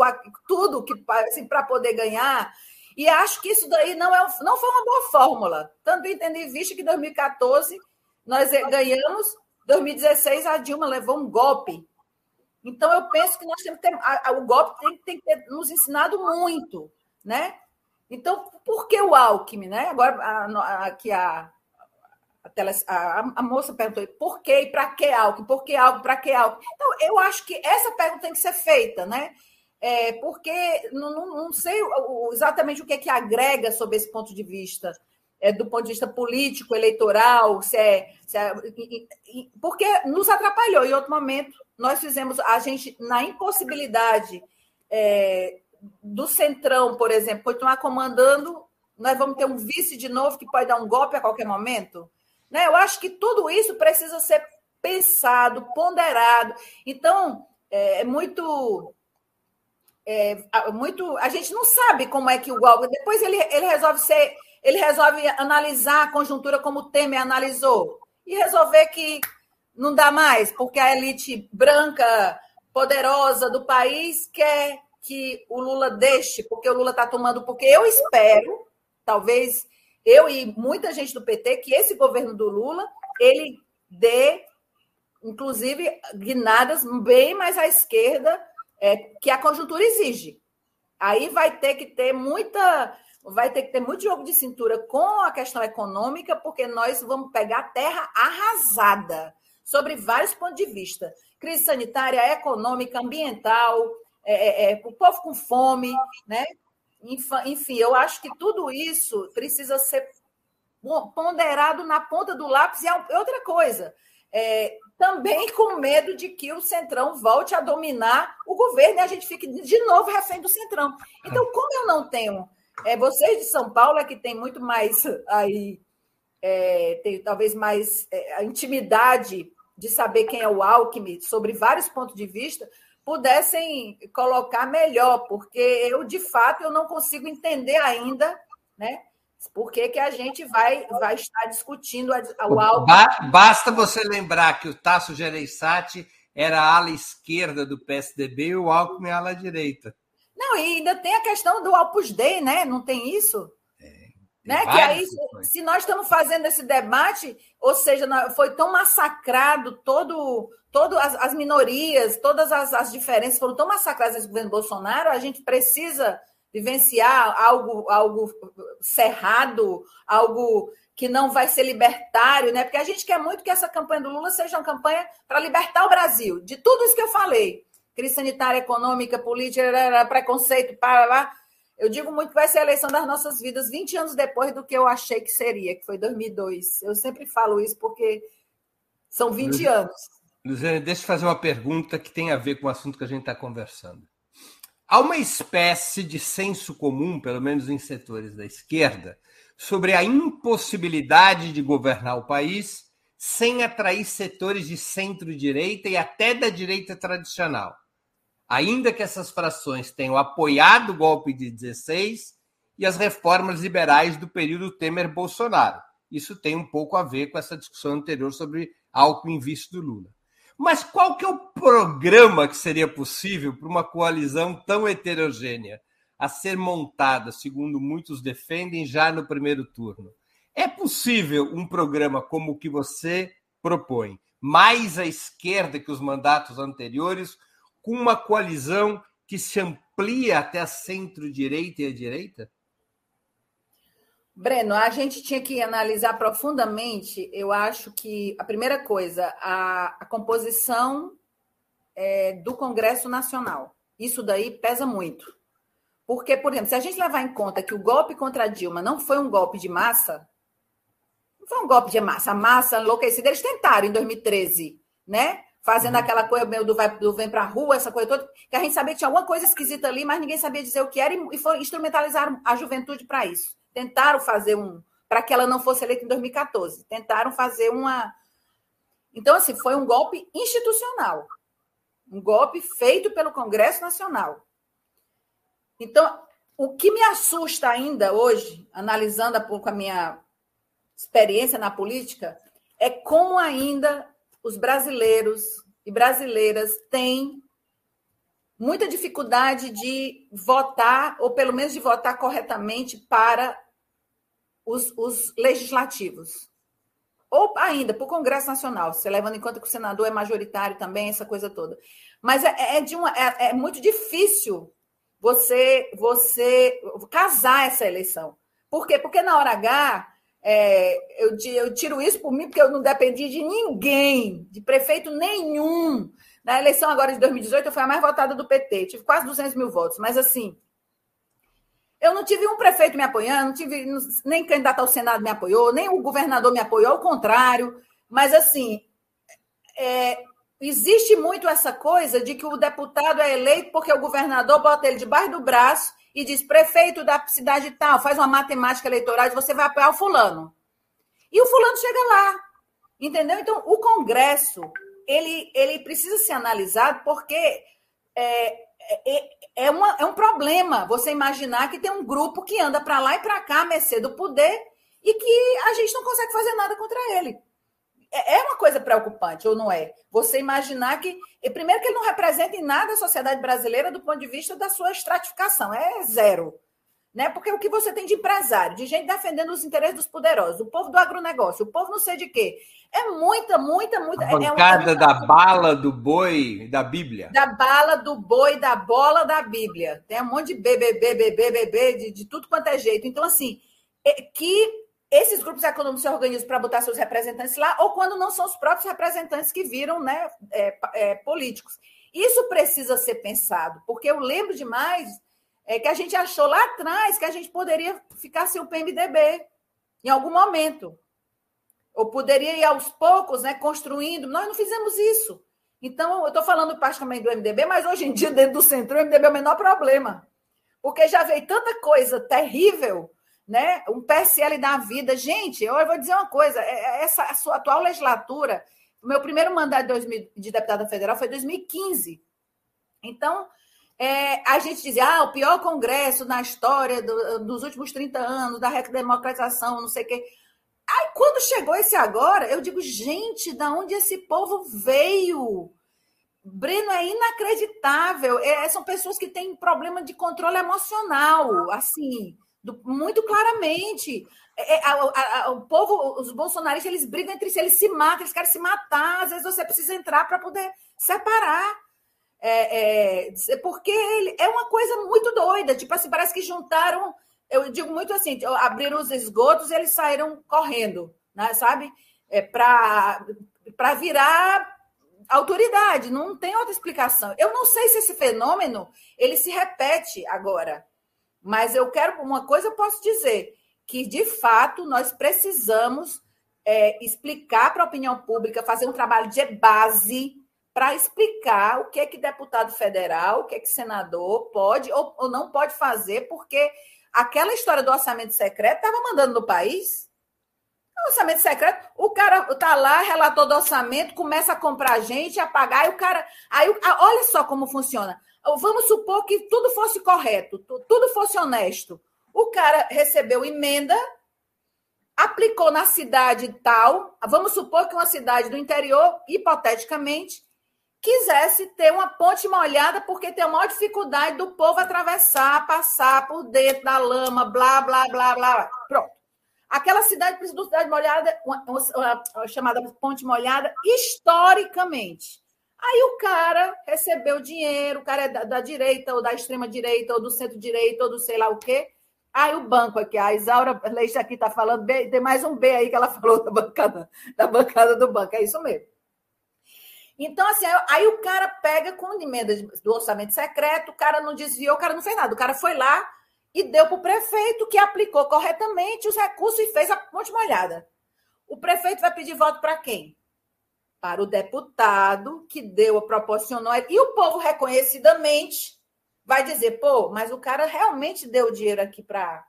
tudo que assim, para poder ganhar. E acho que isso daí não, é, não foi uma boa fórmula. Tanto entendi visto que em 2014 nós ganhamos, 2016 a Dilma levou um golpe então, eu penso que nós temos que ter. A, a, o golpe tem, tem que ter nos ensinado muito, né? Então, por que o Alckmin, né? Agora, a, aqui a, a, moça perguntou por que e para que Alckmin? Por que Alckmin? Para que Alckmin? Então, eu acho que essa pergunta tem que ser feita, né? É, porque não, não, não sei exatamente o que, é que agrega sob esse ponto de vista é, do ponto de vista político, eleitoral, se é, se é, porque nos atrapalhou. Em outro momento, nós fizemos a gente na impossibilidade é, do Centrão, por exemplo, continuar comandando, nós vamos ter um vice de novo que pode dar um golpe a qualquer momento. Né? Eu acho que tudo isso precisa ser pensado, ponderado. Então, é, é muito. É, muito a gente não sabe como é que o golpe. Depois ele, ele resolve ser ele resolve analisar a conjuntura como o Temer analisou e resolver que não dá mais, porque a elite branca poderosa do país quer que o Lula deixe, porque o Lula está tomando. Porque eu espero, talvez eu e muita gente do PT, que esse governo do Lula ele dê, inclusive, guinadas bem mais à esquerda é, que a conjuntura exige. Aí vai ter que ter muita vai ter que ter muito jogo de cintura com a questão econômica, porque nós vamos pegar terra arrasada sobre vários pontos de vista. Crise sanitária, econômica, ambiental, é, é, é o povo com fome, né? Enfim, eu acho que tudo isso precisa ser ponderado na ponta do lápis e é outra coisa. É, também com medo de que o Centrão volte a dominar o governo e a gente fique de novo refém do Centrão. Então, como eu não tenho é, vocês de São Paulo é que tem muito mais aí, é, tem talvez mais é, a intimidade de saber quem é o Alckmin, sobre vários pontos de vista, pudessem colocar melhor, porque eu, de fato, eu não consigo entender ainda, né? Por que, que a gente vai, vai estar discutindo o algo? Basta você lembrar que o Tasso Gereissati era a ala esquerda do PSDB e o Alckmin a ala direita. Não, e ainda tem a questão do Opus Dei, né? Não tem isso? É, né? Que aí, se nós estamos fazendo esse debate, ou seja, foi tão massacrado todo, todo as, as minorias, todas as, as diferenças foram tão massacradas nesse governo Bolsonaro, a gente precisa vivenciar algo, algo cerrado, algo que não vai ser libertário, né? Porque a gente quer muito que essa campanha do Lula seja uma campanha para libertar o Brasil, de tudo isso que eu falei. Crise sanitária, econômica, política, preconceito, para lá. Eu digo muito que vai ser a eleição das nossas vidas 20 anos depois do que eu achei que seria, que foi 2002. Eu sempre falo isso porque são 20 Luziane, anos. Luziane, deixa eu fazer uma pergunta que tem a ver com o assunto que a gente está conversando. Há uma espécie de senso comum, pelo menos em setores da esquerda, sobre a impossibilidade de governar o país sem atrair setores de centro-direita e até da direita tradicional. Ainda que essas frações tenham apoiado o golpe de 16 e as reformas liberais do período Temer-Bolsonaro. Isso tem um pouco a ver com essa discussão anterior sobre Alckmin vice do Lula. Mas qual que é o programa que seria possível para uma coalizão tão heterogênea a ser montada, segundo muitos defendem, já no primeiro turno? É possível um programa como o que você propõe, mais à esquerda que os mandatos anteriores, com uma coalizão que se amplia até a centro-direita e a direita? Breno, a gente tinha que analisar profundamente. Eu acho que a primeira coisa, a, a composição é, do Congresso Nacional. Isso daí pesa muito. Porque, por exemplo, se a gente levar em conta que o golpe contra Dilma não foi um golpe de massa, não foi um golpe de massa, a massa enlouquecida, eles tentaram em 2013, né? Fazendo uhum. aquela coisa meio do, vai, do vem pra rua, essa coisa toda, que a gente sabia que tinha alguma coisa esquisita ali, mas ninguém sabia dizer o que era, e, e foi, instrumentalizaram a juventude para isso tentaram fazer um. para que ela não fosse eleita em 2014. Tentaram fazer uma. Então, assim, foi um golpe institucional. Um golpe feito pelo Congresso Nacional. Então, o que me assusta ainda hoje, analisando um pouco a minha experiência na política, é como ainda os brasileiros e brasileiras têm muita dificuldade de votar, ou pelo menos de votar corretamente para os, os legislativos. Ou ainda para o Congresso Nacional, você levando em conta que o senador é majoritário também, essa coisa toda. Mas é, é de uma, é, é muito difícil você, você casar essa eleição. Por quê? Porque na hora H, é, eu, eu, tiro isso por mim, porque eu não dependi de ninguém, de prefeito nenhum. Na eleição agora de 2018, eu fui a mais votada do PT, tive quase 200 mil votos. Mas, assim, eu não tive um prefeito me apoiando, não tive nem candidato ao Senado me apoiou, nem o governador me apoiou, ao contrário. Mas, assim, é, existe muito essa coisa de que o deputado é eleito porque o governador bota ele debaixo do braço e diz: prefeito da cidade tal, faz uma matemática eleitoral e você vai apoiar o fulano. E o fulano chega lá. Entendeu? Então, o Congresso ele, ele precisa ser analisado porque é, é, é, uma, é um problema você imaginar que tem um grupo que anda para lá e para cá, a mercê do poder, e que a gente não consegue fazer nada contra ele. É, é uma coisa preocupante, ou não é? Você imaginar que, primeiro, que ele não representa em nada a sociedade brasileira do ponto de vista da sua estratificação, é zero. Né? Porque o que você tem de empresário, de gente defendendo os interesses dos poderosos, o povo do agronegócio, o povo não sei de quê. É muita, muita, muita. A bancada é uma... da bala do boi da Bíblia. Da bala do boi, da bola da Bíblia. Tem um monte de BBB, BBB, BBB, de, de tudo quanto é jeito. Então, assim, é que esses grupos econômicos se organizam para botar seus representantes lá, ou quando não são os próprios representantes que viram né, é, é, políticos. Isso precisa ser pensado, porque eu lembro demais é, que a gente achou lá atrás que a gente poderia ficar sem o PMDB em algum momento. Ou poderia ir aos poucos, né, construindo. Nós não fizemos isso. Então, eu estou falando praticamente do MDB, mas hoje em dia, dentro do centro, o MDB é o menor problema. Porque já veio tanta coisa terrível, né? Um PSL da vida. Gente, eu vou dizer uma coisa: é, é, essa a sua atual legislatura, o meu primeiro mandato de, 2000, de deputada federal foi em 2015. Então, é, a gente dizia, ah, o pior congresso na história do, dos últimos 30 anos, da redemocratização, não sei o quê. Aí, quando chegou esse agora, eu digo, gente, da onde esse povo veio? Breno, é inacreditável. É, são pessoas que têm problema de controle emocional, assim, do, muito claramente. É, é a, a, a, o povo, os bolsonaristas, eles brigam entre si, eles se matam, eles querem se matar. Às vezes você precisa entrar para poder separar. É, é, porque ele, é uma coisa muito doida. Tipo assim, parece que juntaram. Eu digo muito assim: abriram os esgotos e eles saíram correndo, né, sabe? É, para virar autoridade, não tem outra explicação. Eu não sei se esse fenômeno ele se repete agora, mas eu quero uma coisa eu posso dizer que de fato nós precisamos é, explicar para a opinião pública, fazer um trabalho de base para explicar o que é que deputado federal, o que é que senador pode ou, ou não pode fazer, porque aquela história do orçamento secreto estava mandando no país. Orçamento secreto, o cara tá lá, relator do orçamento, começa a comprar gente, a pagar, e o cara. Aí, olha só como funciona. Vamos supor que tudo fosse correto, tudo fosse honesto. O cara recebeu emenda, aplicou na cidade tal. Vamos supor que uma cidade do interior, hipoteticamente, quisesse ter uma ponte molhada porque tem a maior dificuldade do povo atravessar, passar por dentro da lama, blá, blá, blá, blá. Pronto. Aquela cidade precisa de cidade molhada, uma, uma, uma, chamada ponte molhada, historicamente. Aí o cara recebeu dinheiro, o cara é da, da direita, ou da extrema direita, ou do centro-direita, ou do sei lá o quê. Aí o banco aqui, a Isaura Leite aqui está falando, tem mais um B aí que ela *laughs* falou da bancada, da bancada do banco, é isso mesmo. Então, assim, aí o cara pega com emenda do orçamento secreto, o cara não desviou, o cara não fez nada, o cara foi lá, e deu para o prefeito que aplicou corretamente os recursos e fez a ponte molhada. O prefeito vai pedir voto para quem? Para o deputado que deu, proporcionou. E o povo reconhecidamente vai dizer: pô, mas o cara realmente deu dinheiro aqui para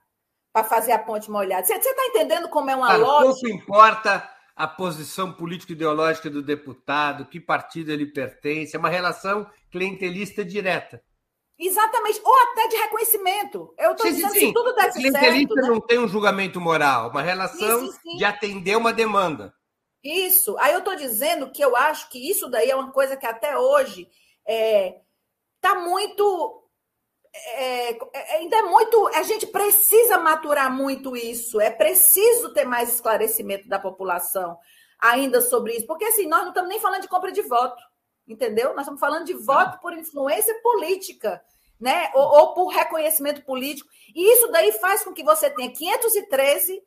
fazer a ponte molhada. Você está entendendo como é uma Cara, lógica? Pouco importa a posição político-ideológica do deputado, que partido ele pertence, é uma relação clientelista direta. Exatamente, ou até de reconhecimento. Eu estou dizendo sim, que tudo deve ser certo. Né? não tem um julgamento moral, uma relação de atender uma demanda. Isso. Aí eu estou dizendo que eu acho que isso daí é uma coisa que até hoje está é, tá muito. É, é, ainda é muito. A gente precisa maturar muito isso. É preciso ter mais esclarecimento da população ainda sobre isso. Porque assim, nós não estamos nem falando de compra de voto entendeu? Nós estamos falando de voto por influência política, né? Ou, ou, por reconhecimento político. E isso daí faz com que você tenha 513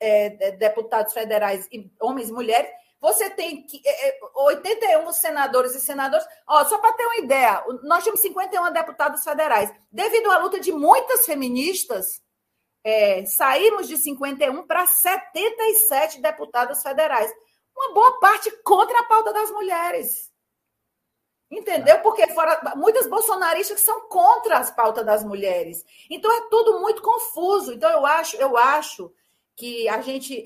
é, deputados federais, homens e mulheres, você tem 81 é, senadores e senadoras. Ó, só para ter uma ideia, nós temos 51 deputados federais. Devido à luta de muitas feministas, é, saímos de 51 para 77 deputados federais. Uma boa parte contra a pauta das mulheres. Entendeu? Porque fora muitas bolsonaristas que são contra as pautas das mulheres. Então é tudo muito confuso. Então eu acho, eu acho que a gente.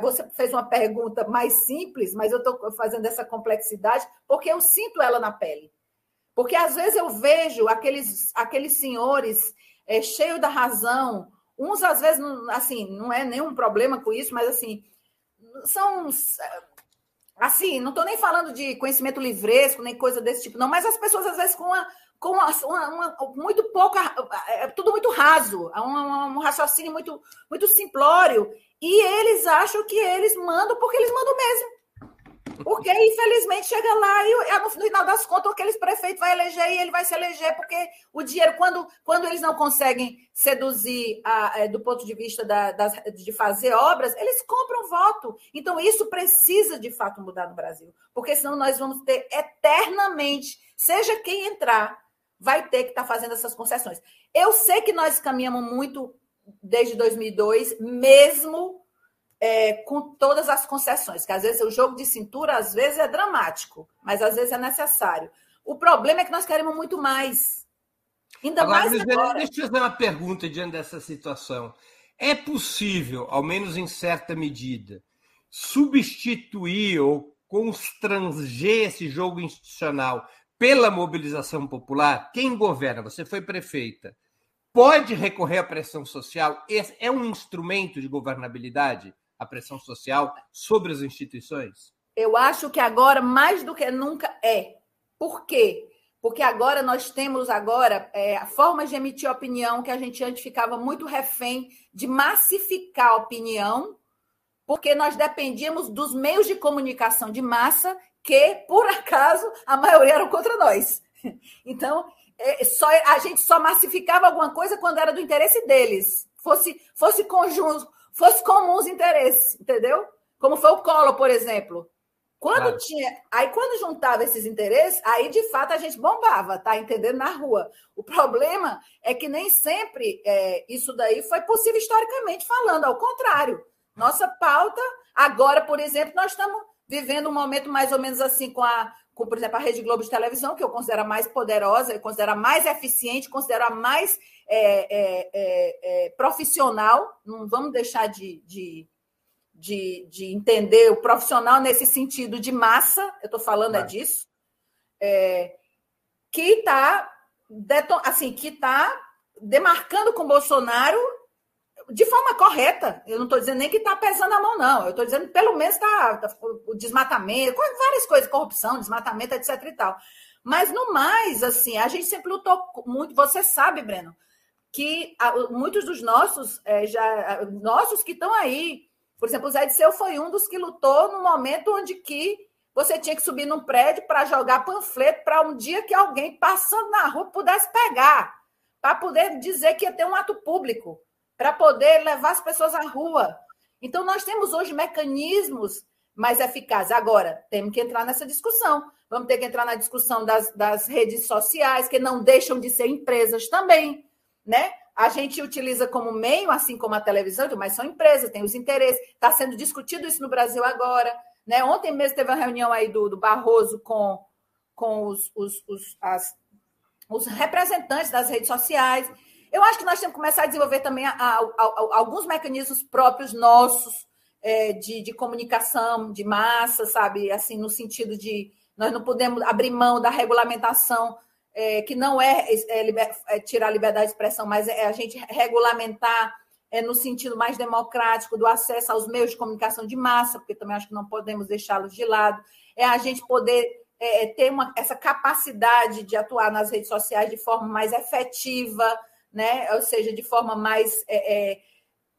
Você fez uma pergunta mais simples, mas eu estou fazendo essa complexidade porque eu sinto ela na pele. Porque às vezes eu vejo aqueles, aqueles senhores é, cheios da razão, uns às vezes, assim, não é nenhum problema com isso, mas assim, são Assim, não estou nem falando de conhecimento livresco, nem coisa desse tipo, não, mas as pessoas, às vezes, com uma, com uma, uma, uma muito pouca. É tudo muito raso, é um, um raciocínio muito, muito simplório. E eles acham que eles mandam porque eles mandam mesmo. Porque, infelizmente, chega lá e no final das contas, aqueles prefeitos vai eleger e ele vai se eleger, porque o dinheiro, quando, quando eles não conseguem seduzir a, é, do ponto de vista da, das, de fazer obras, eles compram voto. Então, isso precisa de fato mudar no Brasil, porque senão nós vamos ter eternamente, seja quem entrar, vai ter que estar tá fazendo essas concessões. Eu sei que nós caminhamos muito desde 2002, mesmo é, com todas as concessões, que às vezes o jogo de cintura às vezes é dramático, mas às vezes é necessário. O problema é que nós queremos muito mais. Ainda agora, mais agora. Deixa eu fazer uma pergunta diante dessa situação. É possível, ao menos em certa medida, substituir ou constranger esse jogo institucional pela mobilização popular, quem governa, você foi prefeita, pode recorrer à pressão social? É um instrumento de governabilidade a pressão social sobre as instituições? Eu acho que agora, mais do que nunca, é. Por quê? Porque agora nós temos agora é, formas de emitir opinião que a gente antes ficava muito refém de massificar a opinião, porque nós dependíamos dos meios de comunicação de massa que, por acaso, a maioria eram contra nós. Então, é, só, a gente só massificava alguma coisa quando era do interesse deles, fosse, fosse conjunto, fosse comum os interesses, entendeu? Como foi o Collor, por exemplo. Quando claro. tinha. Aí, quando juntava esses interesses, aí de fato a gente bombava, tá entendendo? Na rua. O problema é que nem sempre é, isso daí foi possível historicamente falando, ao contrário. Nossa pauta, agora, por exemplo, nós estamos vivendo um momento mais ou menos assim com a, com, por exemplo, a Rede Globo de televisão, que eu considero a mais poderosa, eu considero a mais eficiente, considero a mais é, é, é, é, profissional. Não vamos deixar de, de, de, de, entender o profissional nesse sentido de massa, eu estou falando é disso, é, que está assim, que está demarcando com Bolsonaro de forma correta. Eu não estou dizendo nem que está pesando a mão, não. Eu estou dizendo pelo menos está tá, o desmatamento, várias coisas, corrupção, desmatamento, etc. e tal. Mas no mais, assim, a gente sempre lutou muito. Você sabe, Breno, que muitos dos nossos, é, já nossos que estão aí, por exemplo, o Zé de Seu foi um dos que lutou no momento onde que você tinha que subir num prédio para jogar panfleto para um dia que alguém passando na rua pudesse pegar, para poder dizer que ia ter um ato público para poder levar as pessoas à rua. Então, nós temos hoje mecanismos mais eficazes. Agora, temos que entrar nessa discussão. Vamos ter que entrar na discussão das, das redes sociais, que não deixam de ser empresas também, né? A gente utiliza como meio, assim como a televisão, mas são empresas, tem os interesses. Está sendo discutido isso no Brasil agora. Né? Ontem mesmo teve uma reunião aí do, do Barroso com, com os, os, os, as, os representantes das redes sociais. Eu acho que nós temos que começar a desenvolver também a, a, a, alguns mecanismos próprios nossos é, de, de, comunicação de massa, sabe? Assim, no sentido de nós não podemos abrir mão da regulamentação, é, que não é, é, liber, é, tirar a liberdade de expressão, mas é a gente regulamentar é, no sentido mais democrático do acesso aos meios de comunicação de massa, porque também acho que não podemos deixá-los de lado. É a gente poder é, ter uma, essa capacidade de atuar nas redes sociais de forma mais efetiva, né? ou seja, de forma mais é, é,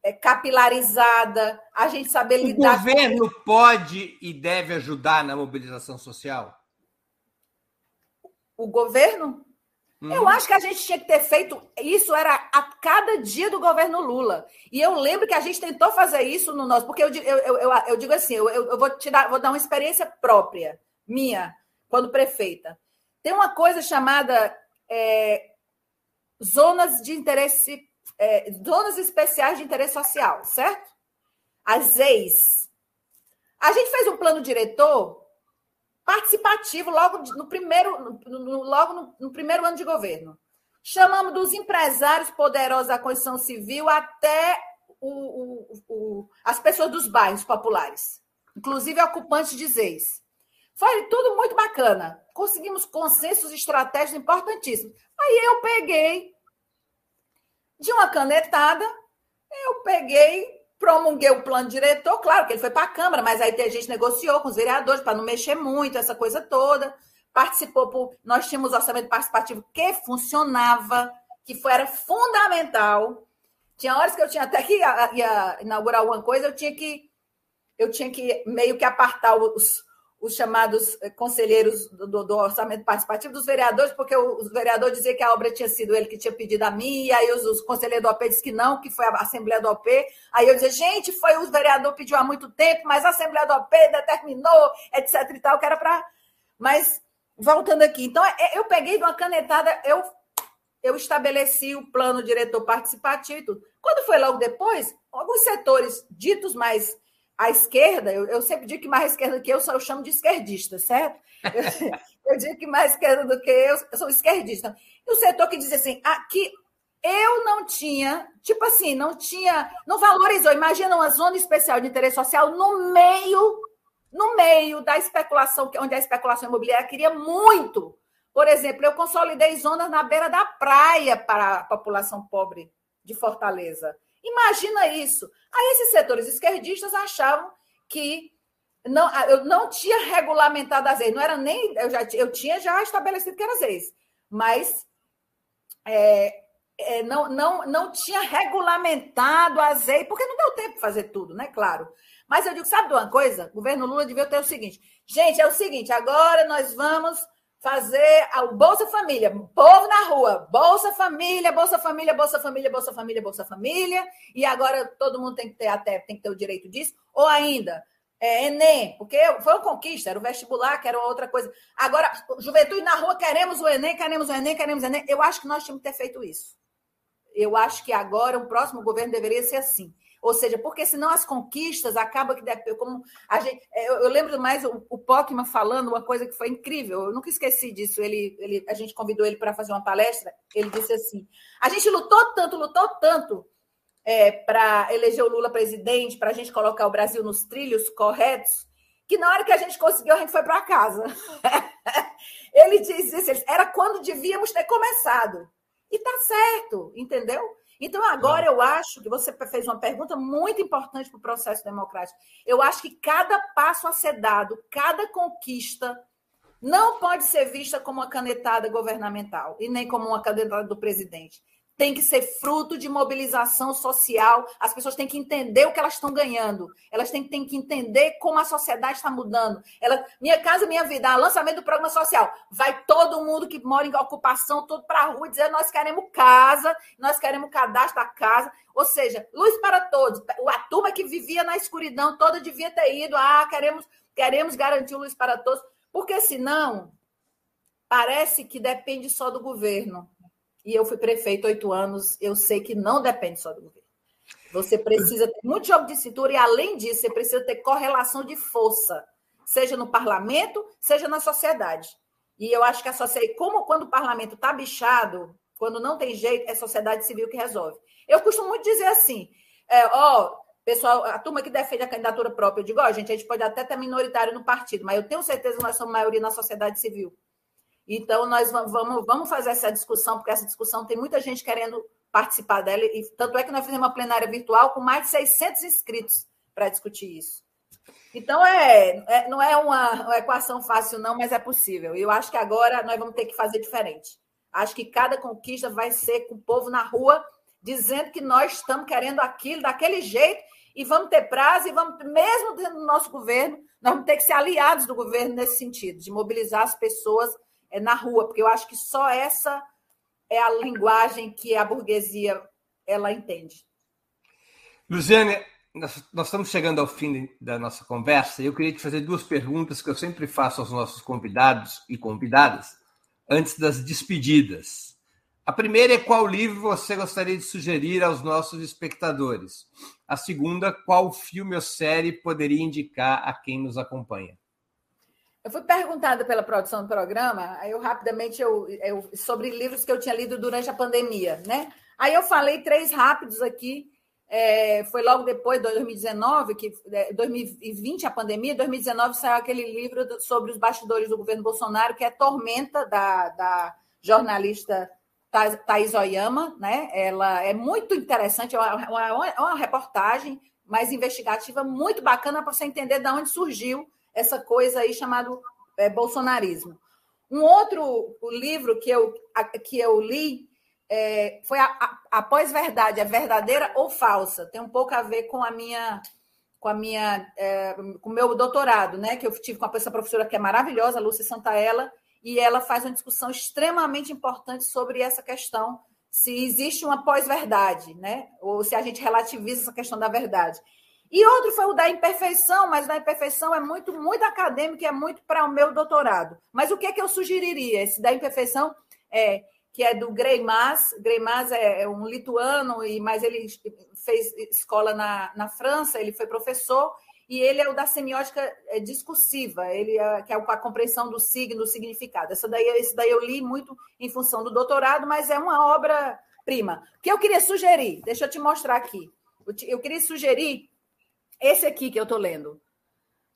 é, capilarizada, a gente saber o lidar. O governo com... pode e deve ajudar na mobilização social? O governo? Eu acho que a gente tinha que ter feito isso era a cada dia do governo Lula. E eu lembro que a gente tentou fazer isso no nosso, porque eu, eu, eu, eu digo assim, eu, eu vou te dar, vou dar uma experiência própria, minha, quando prefeita. Tem uma coisa chamada é, zonas de interesse, é, zonas especiais de interesse social, certo? As EIs. A gente fez um plano diretor participativo logo no primeiro, no, no, logo no, no primeiro ano de governo. Chamamos dos empresários poderosos da Constituição Civil até o, o, o, as pessoas dos bairros populares, inclusive ocupantes de ZEIs. Foi tudo muito bacana. Conseguimos consensos estratégicos importantíssimos. Aí eu peguei de uma canetada, eu peguei, promulguei o plano diretor, claro que ele foi para a Câmara, mas aí a gente negociou com os vereadores para não mexer muito, essa coisa toda. Participou por. Nós tínhamos orçamento participativo que funcionava, que foi, era fundamental. Tinha horas que eu tinha até que ia, ia inaugurar alguma coisa, eu tinha que eu tinha que meio que apartar os, os chamados eh, conselheiros do, do, orçamento participativo dos vereadores, porque os vereadores diziam que a obra tinha sido ele que tinha pedido a mim, e aí os, os conselheiros do OP disseram que não, que foi a Assembleia do OP. Aí eu dizia, gente, foi o vereador pediu há muito tempo, mas a Assembleia do OP determinou, etc e tal, que era para. Mas, voltando aqui, então é, eu peguei de uma canetada, eu, eu estabeleci o plano diretor participativo e tudo. Quando foi logo depois, alguns setores ditos mais a esquerda, eu, eu, sempre digo que mais esquerda que eu, só eu chamo de esquerdista, certo? Eu, *laughs* eu digo que mais esquerda do que eu, eu sou esquerdista. E o setor que diz assim, aqui eu não tinha, tipo assim, não tinha, não valorizou. Imagina uma zona especial de interesse social no meio, no meio da especulação, onde a especulação imobiliária queria muito, Por exemplo, eu consolidei zonas na beira da praia para a população pobre de Fortaleza. Imagina isso. Aí esses setores esquerdistas achavam que não, eu não tinha regulamentado as não era nem. Eu, já, eu tinha já estabelecido que eram as mas é, é, não, não, não tinha regulamentado as porque não deu tempo de fazer tudo, né? Claro. Mas eu digo, sabe de uma coisa? O governo Lula devia ter o seguinte: gente, é o seguinte, agora nós vamos fazer o Bolsa Família, povo na rua, Bolsa Família, Bolsa Família, Bolsa Família, Bolsa Família, Bolsa Família, e agora todo mundo tem que ter até tem que ter o direito disso, ou ainda é, Enem, porque foi uma conquista, era o vestibular, que era outra coisa. Agora, juventude na rua, queremos o Enem, queremos o Enem, queremos o Enem. Eu acho que nós tínhamos que ter feito isso. Eu acho que agora o próximo governo deveria ser assim. Ou seja, porque senão as conquistas acabam que como a gente, é, eu, lembro mais o, o Pockman falando uma coisa que foi incrível. Eu nunca esqueci disso. Ele, ele a gente convidou ele para fazer uma palestra. Ele disse assim: a gente lutou tanto, lutou tanto é, para eleger o Lula presidente, para a gente colocar o Brasil nos trilhos corretos, que na hora que a gente conseguiu, a gente foi para casa. *laughs* ele diz isso, era quando devíamos ter começado. E tá certo, entendeu? Então, agora eu acho que você fez uma pergunta muito importante para o processo democrático. Eu acho que cada passo a ser dado, cada conquista, não pode ser vista como uma canetada governamental e nem como uma canetada do presidente tem que ser fruto de mobilização social. As pessoas têm que entender o que elas estão ganhando. Elas têm, têm que entender como a sociedade está mudando. Ela, minha casa, minha vida, lançamento do programa social. Vai todo mundo que mora em ocupação, todo para a rua, dizer nós queremos casa, nós queremos cadastro da casa. Ou seja, luz para todos. A turma que vivia na escuridão toda devia ter ido. Ah, queremos, queremos garantir luz para todos. Porque senão, parece que depende só do governo e eu fui prefeito oito anos, eu sei que não depende só do governo. Você precisa ter muito jogo de cintura e, além disso, você precisa ter correlação de força, seja no parlamento, seja na sociedade. E eu acho que a sociedade, como quando o parlamento está bichado, quando não tem jeito, é a sociedade civil que resolve. Eu costumo muito dizer assim: é, ó, pessoal, a turma que defende a candidatura própria, eu digo, ó, gente, a gente pode até ter minoritário no partido, mas eu tenho certeza que nós somos maioria na sociedade civil. Então, nós vamos, vamos fazer essa discussão, porque essa discussão tem muita gente querendo participar dela, e tanto é que nós fizemos uma plenária virtual com mais de 600 inscritos para discutir isso. Então, é, é, não é uma, uma, equação fácil, não, mas é possível. E eu acho que agora nós vamos ter que fazer diferente. Acho que cada conquista vai ser com o povo na rua dizendo que nós estamos querendo aquilo daquele jeito e vamos ter prazo e vamos, mesmo dentro do nosso governo, nós vamos ter que ser aliados do governo nesse sentido, de mobilizar as pessoas na rua, porque eu acho que só essa é a linguagem que a burguesia ela entende. Luciane, nós, nós estamos chegando ao fim da nossa conversa e eu queria te fazer duas perguntas que eu sempre faço aos nossos convidados e convidadas antes das despedidas. A primeira é qual livro você gostaria de sugerir aos nossos espectadores? A segunda, qual filme ou série poderia indicar a quem nos acompanha? Eu fui perguntada pela produção do programa, aí eu rapidamente eu, eu, sobre livros que eu tinha lido durante a pandemia, né? Aí eu falei três rápidos aqui. É, foi logo depois de 2019, que 2020 é, a pandemia, 2019 saiu aquele livro sobre os bastidores do governo Bolsonaro, que é Tormenta da, da jornalista Thais Oyama, né? Ela é muito interessante, é uma, uma, uma reportagem mais investigativa, muito bacana para você entender de onde surgiu essa coisa aí chamado é, bolsonarismo. Um outro livro que eu, que eu li é, foi a, a, a pós-verdade, é verdadeira ou falsa? Tem um pouco a ver com a minha com a minha é, com o meu doutorado, né? Que eu tive com essa professora que é maravilhosa, Lúcia Santaella, e ela faz uma discussão extremamente importante sobre essa questão se existe uma pós-verdade, né? Ou se a gente relativiza essa questão da verdade. E outro foi o da imperfeição, mas da imperfeição é muito, muito acadêmico e é muito para o meu doutorado. Mas o que é que eu sugeriria? Esse da imperfeição é que é do Greimas. Greimas é, é um lituano, e mas ele fez escola na, na França, ele foi professor, e ele é o da semiótica é, discursiva, ele é, que é a compreensão do signo, do significado. Essa daí, esse daí eu li muito em função do doutorado, mas é uma obra prima. O que eu queria sugerir, deixa eu te mostrar aqui. Eu queria sugerir esse aqui que eu estou lendo.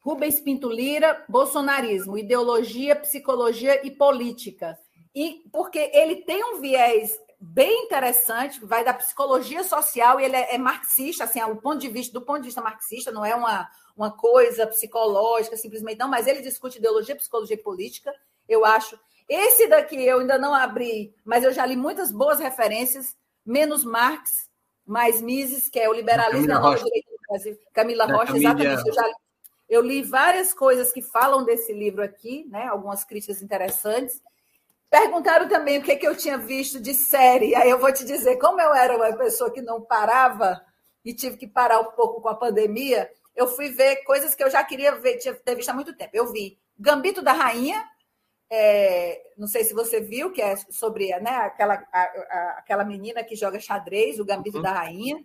Rubens Pinto Lira, Bolsonarismo, Ideologia, Psicologia e Política. e porque ele tem um viés bem interessante, vai da psicologia social e ele é, é marxista, assim, o ponto de vista do ponto de vista marxista, não é uma, uma coisa psicológica simplesmente não, mas ele discute ideologia, psicologia e política. Eu acho esse daqui eu ainda não abri, mas eu já li muitas boas referências, menos Marx, mais Mises, que é o liberalismo e a nova direita Brasil. Camila da Rocha, Camila... exatamente. Eu, já, eu li várias coisas que falam desse livro aqui, né? algumas críticas interessantes. Perguntaram também o que, que eu tinha visto de série. Aí eu vou te dizer, como eu era uma pessoa que não parava e tive que parar um pouco com a pandemia, eu fui ver coisas que eu já queria ver, tinha ter visto há muito tempo. Eu vi Gambito da Rainha, é, não sei se você viu, que é sobre né, aquela, a, a, aquela menina que joga xadrez, o Gambito uhum. da Rainha.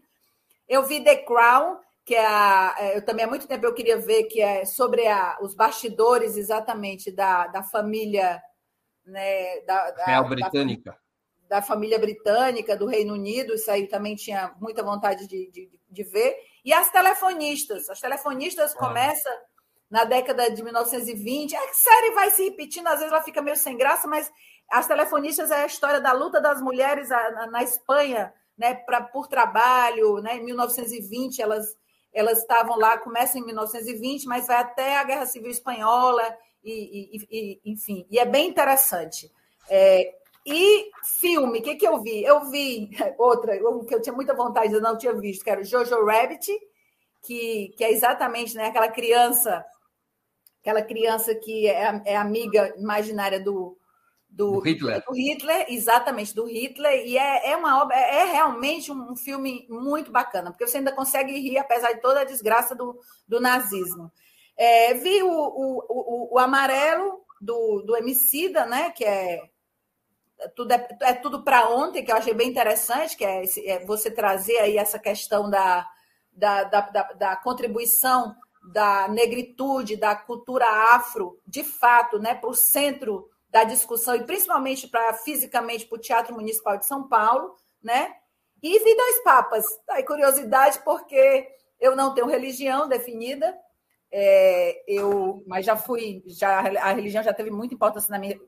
Eu vi The Crown, que é a, é, eu também há muito tempo eu queria ver, que é sobre a, os bastidores exatamente da, da família né, da, da Real Britânica. Da, da, família britânica, do Reino Unido, isso aí também tinha muita vontade de, de, de ver. E as telefonistas. As telefonistas ah. começam na década de 1920. A série vai se repetindo, às vezes ela fica meio sem graça, mas As Telefonistas é a história da luta das mulheres na Espanha, né, pra, por trabalho, né, em 1920 elas elas estavam lá, começa em 1920, mas vai até a Guerra Civil Espanhola, e, e, e enfim, e é bem interessante. É, e filme, o que, que eu vi? Eu vi *laughs* outra, que eu tinha muita vontade, eu não tinha visto, que era o Jojo Rabbit, que, que é exatamente né, aquela criança aquela criança que é, é amiga imaginária do, do, do, Hitler. do, Hitler. exatamente, do Hitler, e é, é uma obra, é realmente um filme muito bacana, porque você ainda consegue rir, apesar de toda a desgraça do, do nazismo. É, vi o, o, o, o, amarelo do, do Emicida, né? Que é tudo é, é tudo para ontem, que eu achei bem interessante, que é, esse, é, você trazer aí essa questão da, da, da, da, da contribuição da negritude, da cultura afro, de fato, né, para o centro da discussão e principalmente para fisicamente para o Teatro Municipal de São Paulo, né? E vi dois papas. Aí curiosidade porque eu não tenho religião definida, é, eu, mas já fui, já a religião já teve muita importância na minha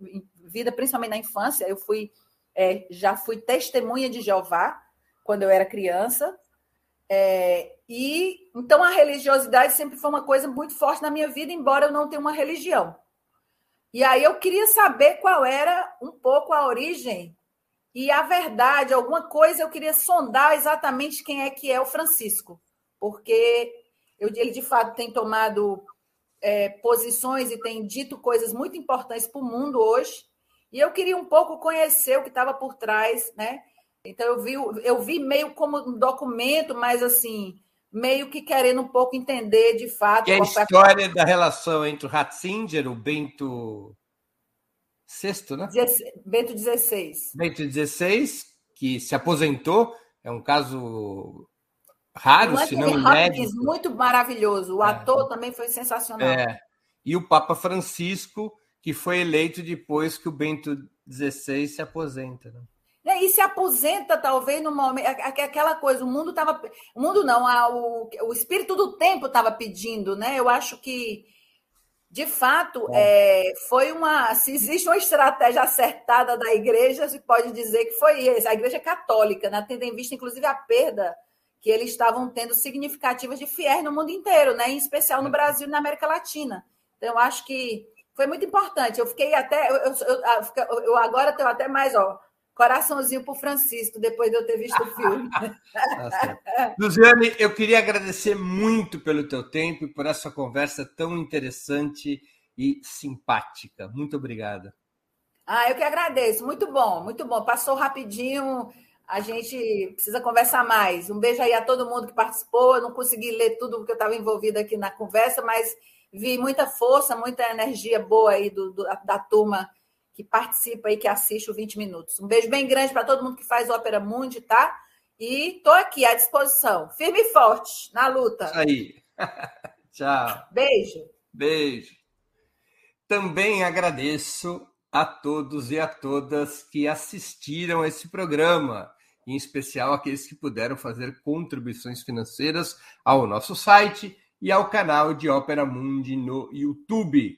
vida, principalmente na infância. Eu fui, é, já fui testemunha de Jeová quando eu era criança. É, e então a religiosidade sempre foi uma coisa muito forte na minha vida, embora eu não tenha uma religião. E aí eu queria saber qual era um pouco a origem e a verdade, alguma coisa eu queria sondar exatamente quem é que é o Francisco, porque eu, ele de fato tem tomado é, posições e tem dito coisas muito importantes para o mundo hoje. E eu queria um pouco conhecer o que estava por trás, né? Então eu vi, eu vi meio como um documento, mas assim, meio que querendo um pouco entender de fato. E a história da relação entre o Ratzinger, o Bento VI, né? Bento XVI. Bento XVI, que se aposentou, é um caso raro, se não inédito. Muito maravilhoso. O é. ator também foi sensacional. É. E o Papa Francisco, que foi eleito depois que o Bento XVI se aposenta. Né? Né, e se aposenta, talvez, no momento. Aquela coisa, o mundo estava. O mundo não, a, o, o espírito do tempo estava pedindo, né? Eu acho que, de fato, é. É, foi uma. Se existe uma estratégia acertada da igreja, se pode dizer que foi essa. A igreja católica, né? tendo em vista, inclusive, a perda que eles estavam tendo significativas de fiéis no mundo inteiro, né? em especial no Brasil e na América Latina. Então, eu acho que foi muito importante. Eu fiquei até. Eu, eu, eu, eu agora tenho até mais, ó coraçãozinho para o Francisco, depois de eu ter visto o filme. *laughs* tá Luziane, eu queria agradecer muito pelo teu tempo e por essa conversa tão interessante e simpática. Muito obrigada. Ah, eu que agradeço. Muito bom, muito bom. Passou rapidinho. A gente precisa conversar mais. Um beijo aí a todo mundo que participou. Eu não consegui ler tudo porque eu estava envolvida aqui na conversa, mas vi muita força, muita energia boa aí do, do da turma que participa e que assiste o 20 Minutos. Um beijo bem grande para todo mundo que faz Ópera Mundi, tá? E tô aqui à disposição, firme e forte na luta. Isso aí. *laughs* Tchau. Beijo. Beijo. Também agradeço a todos e a todas que assistiram a esse programa, em especial aqueles que puderam fazer contribuições financeiras ao nosso site e ao canal de Ópera Mundi no YouTube.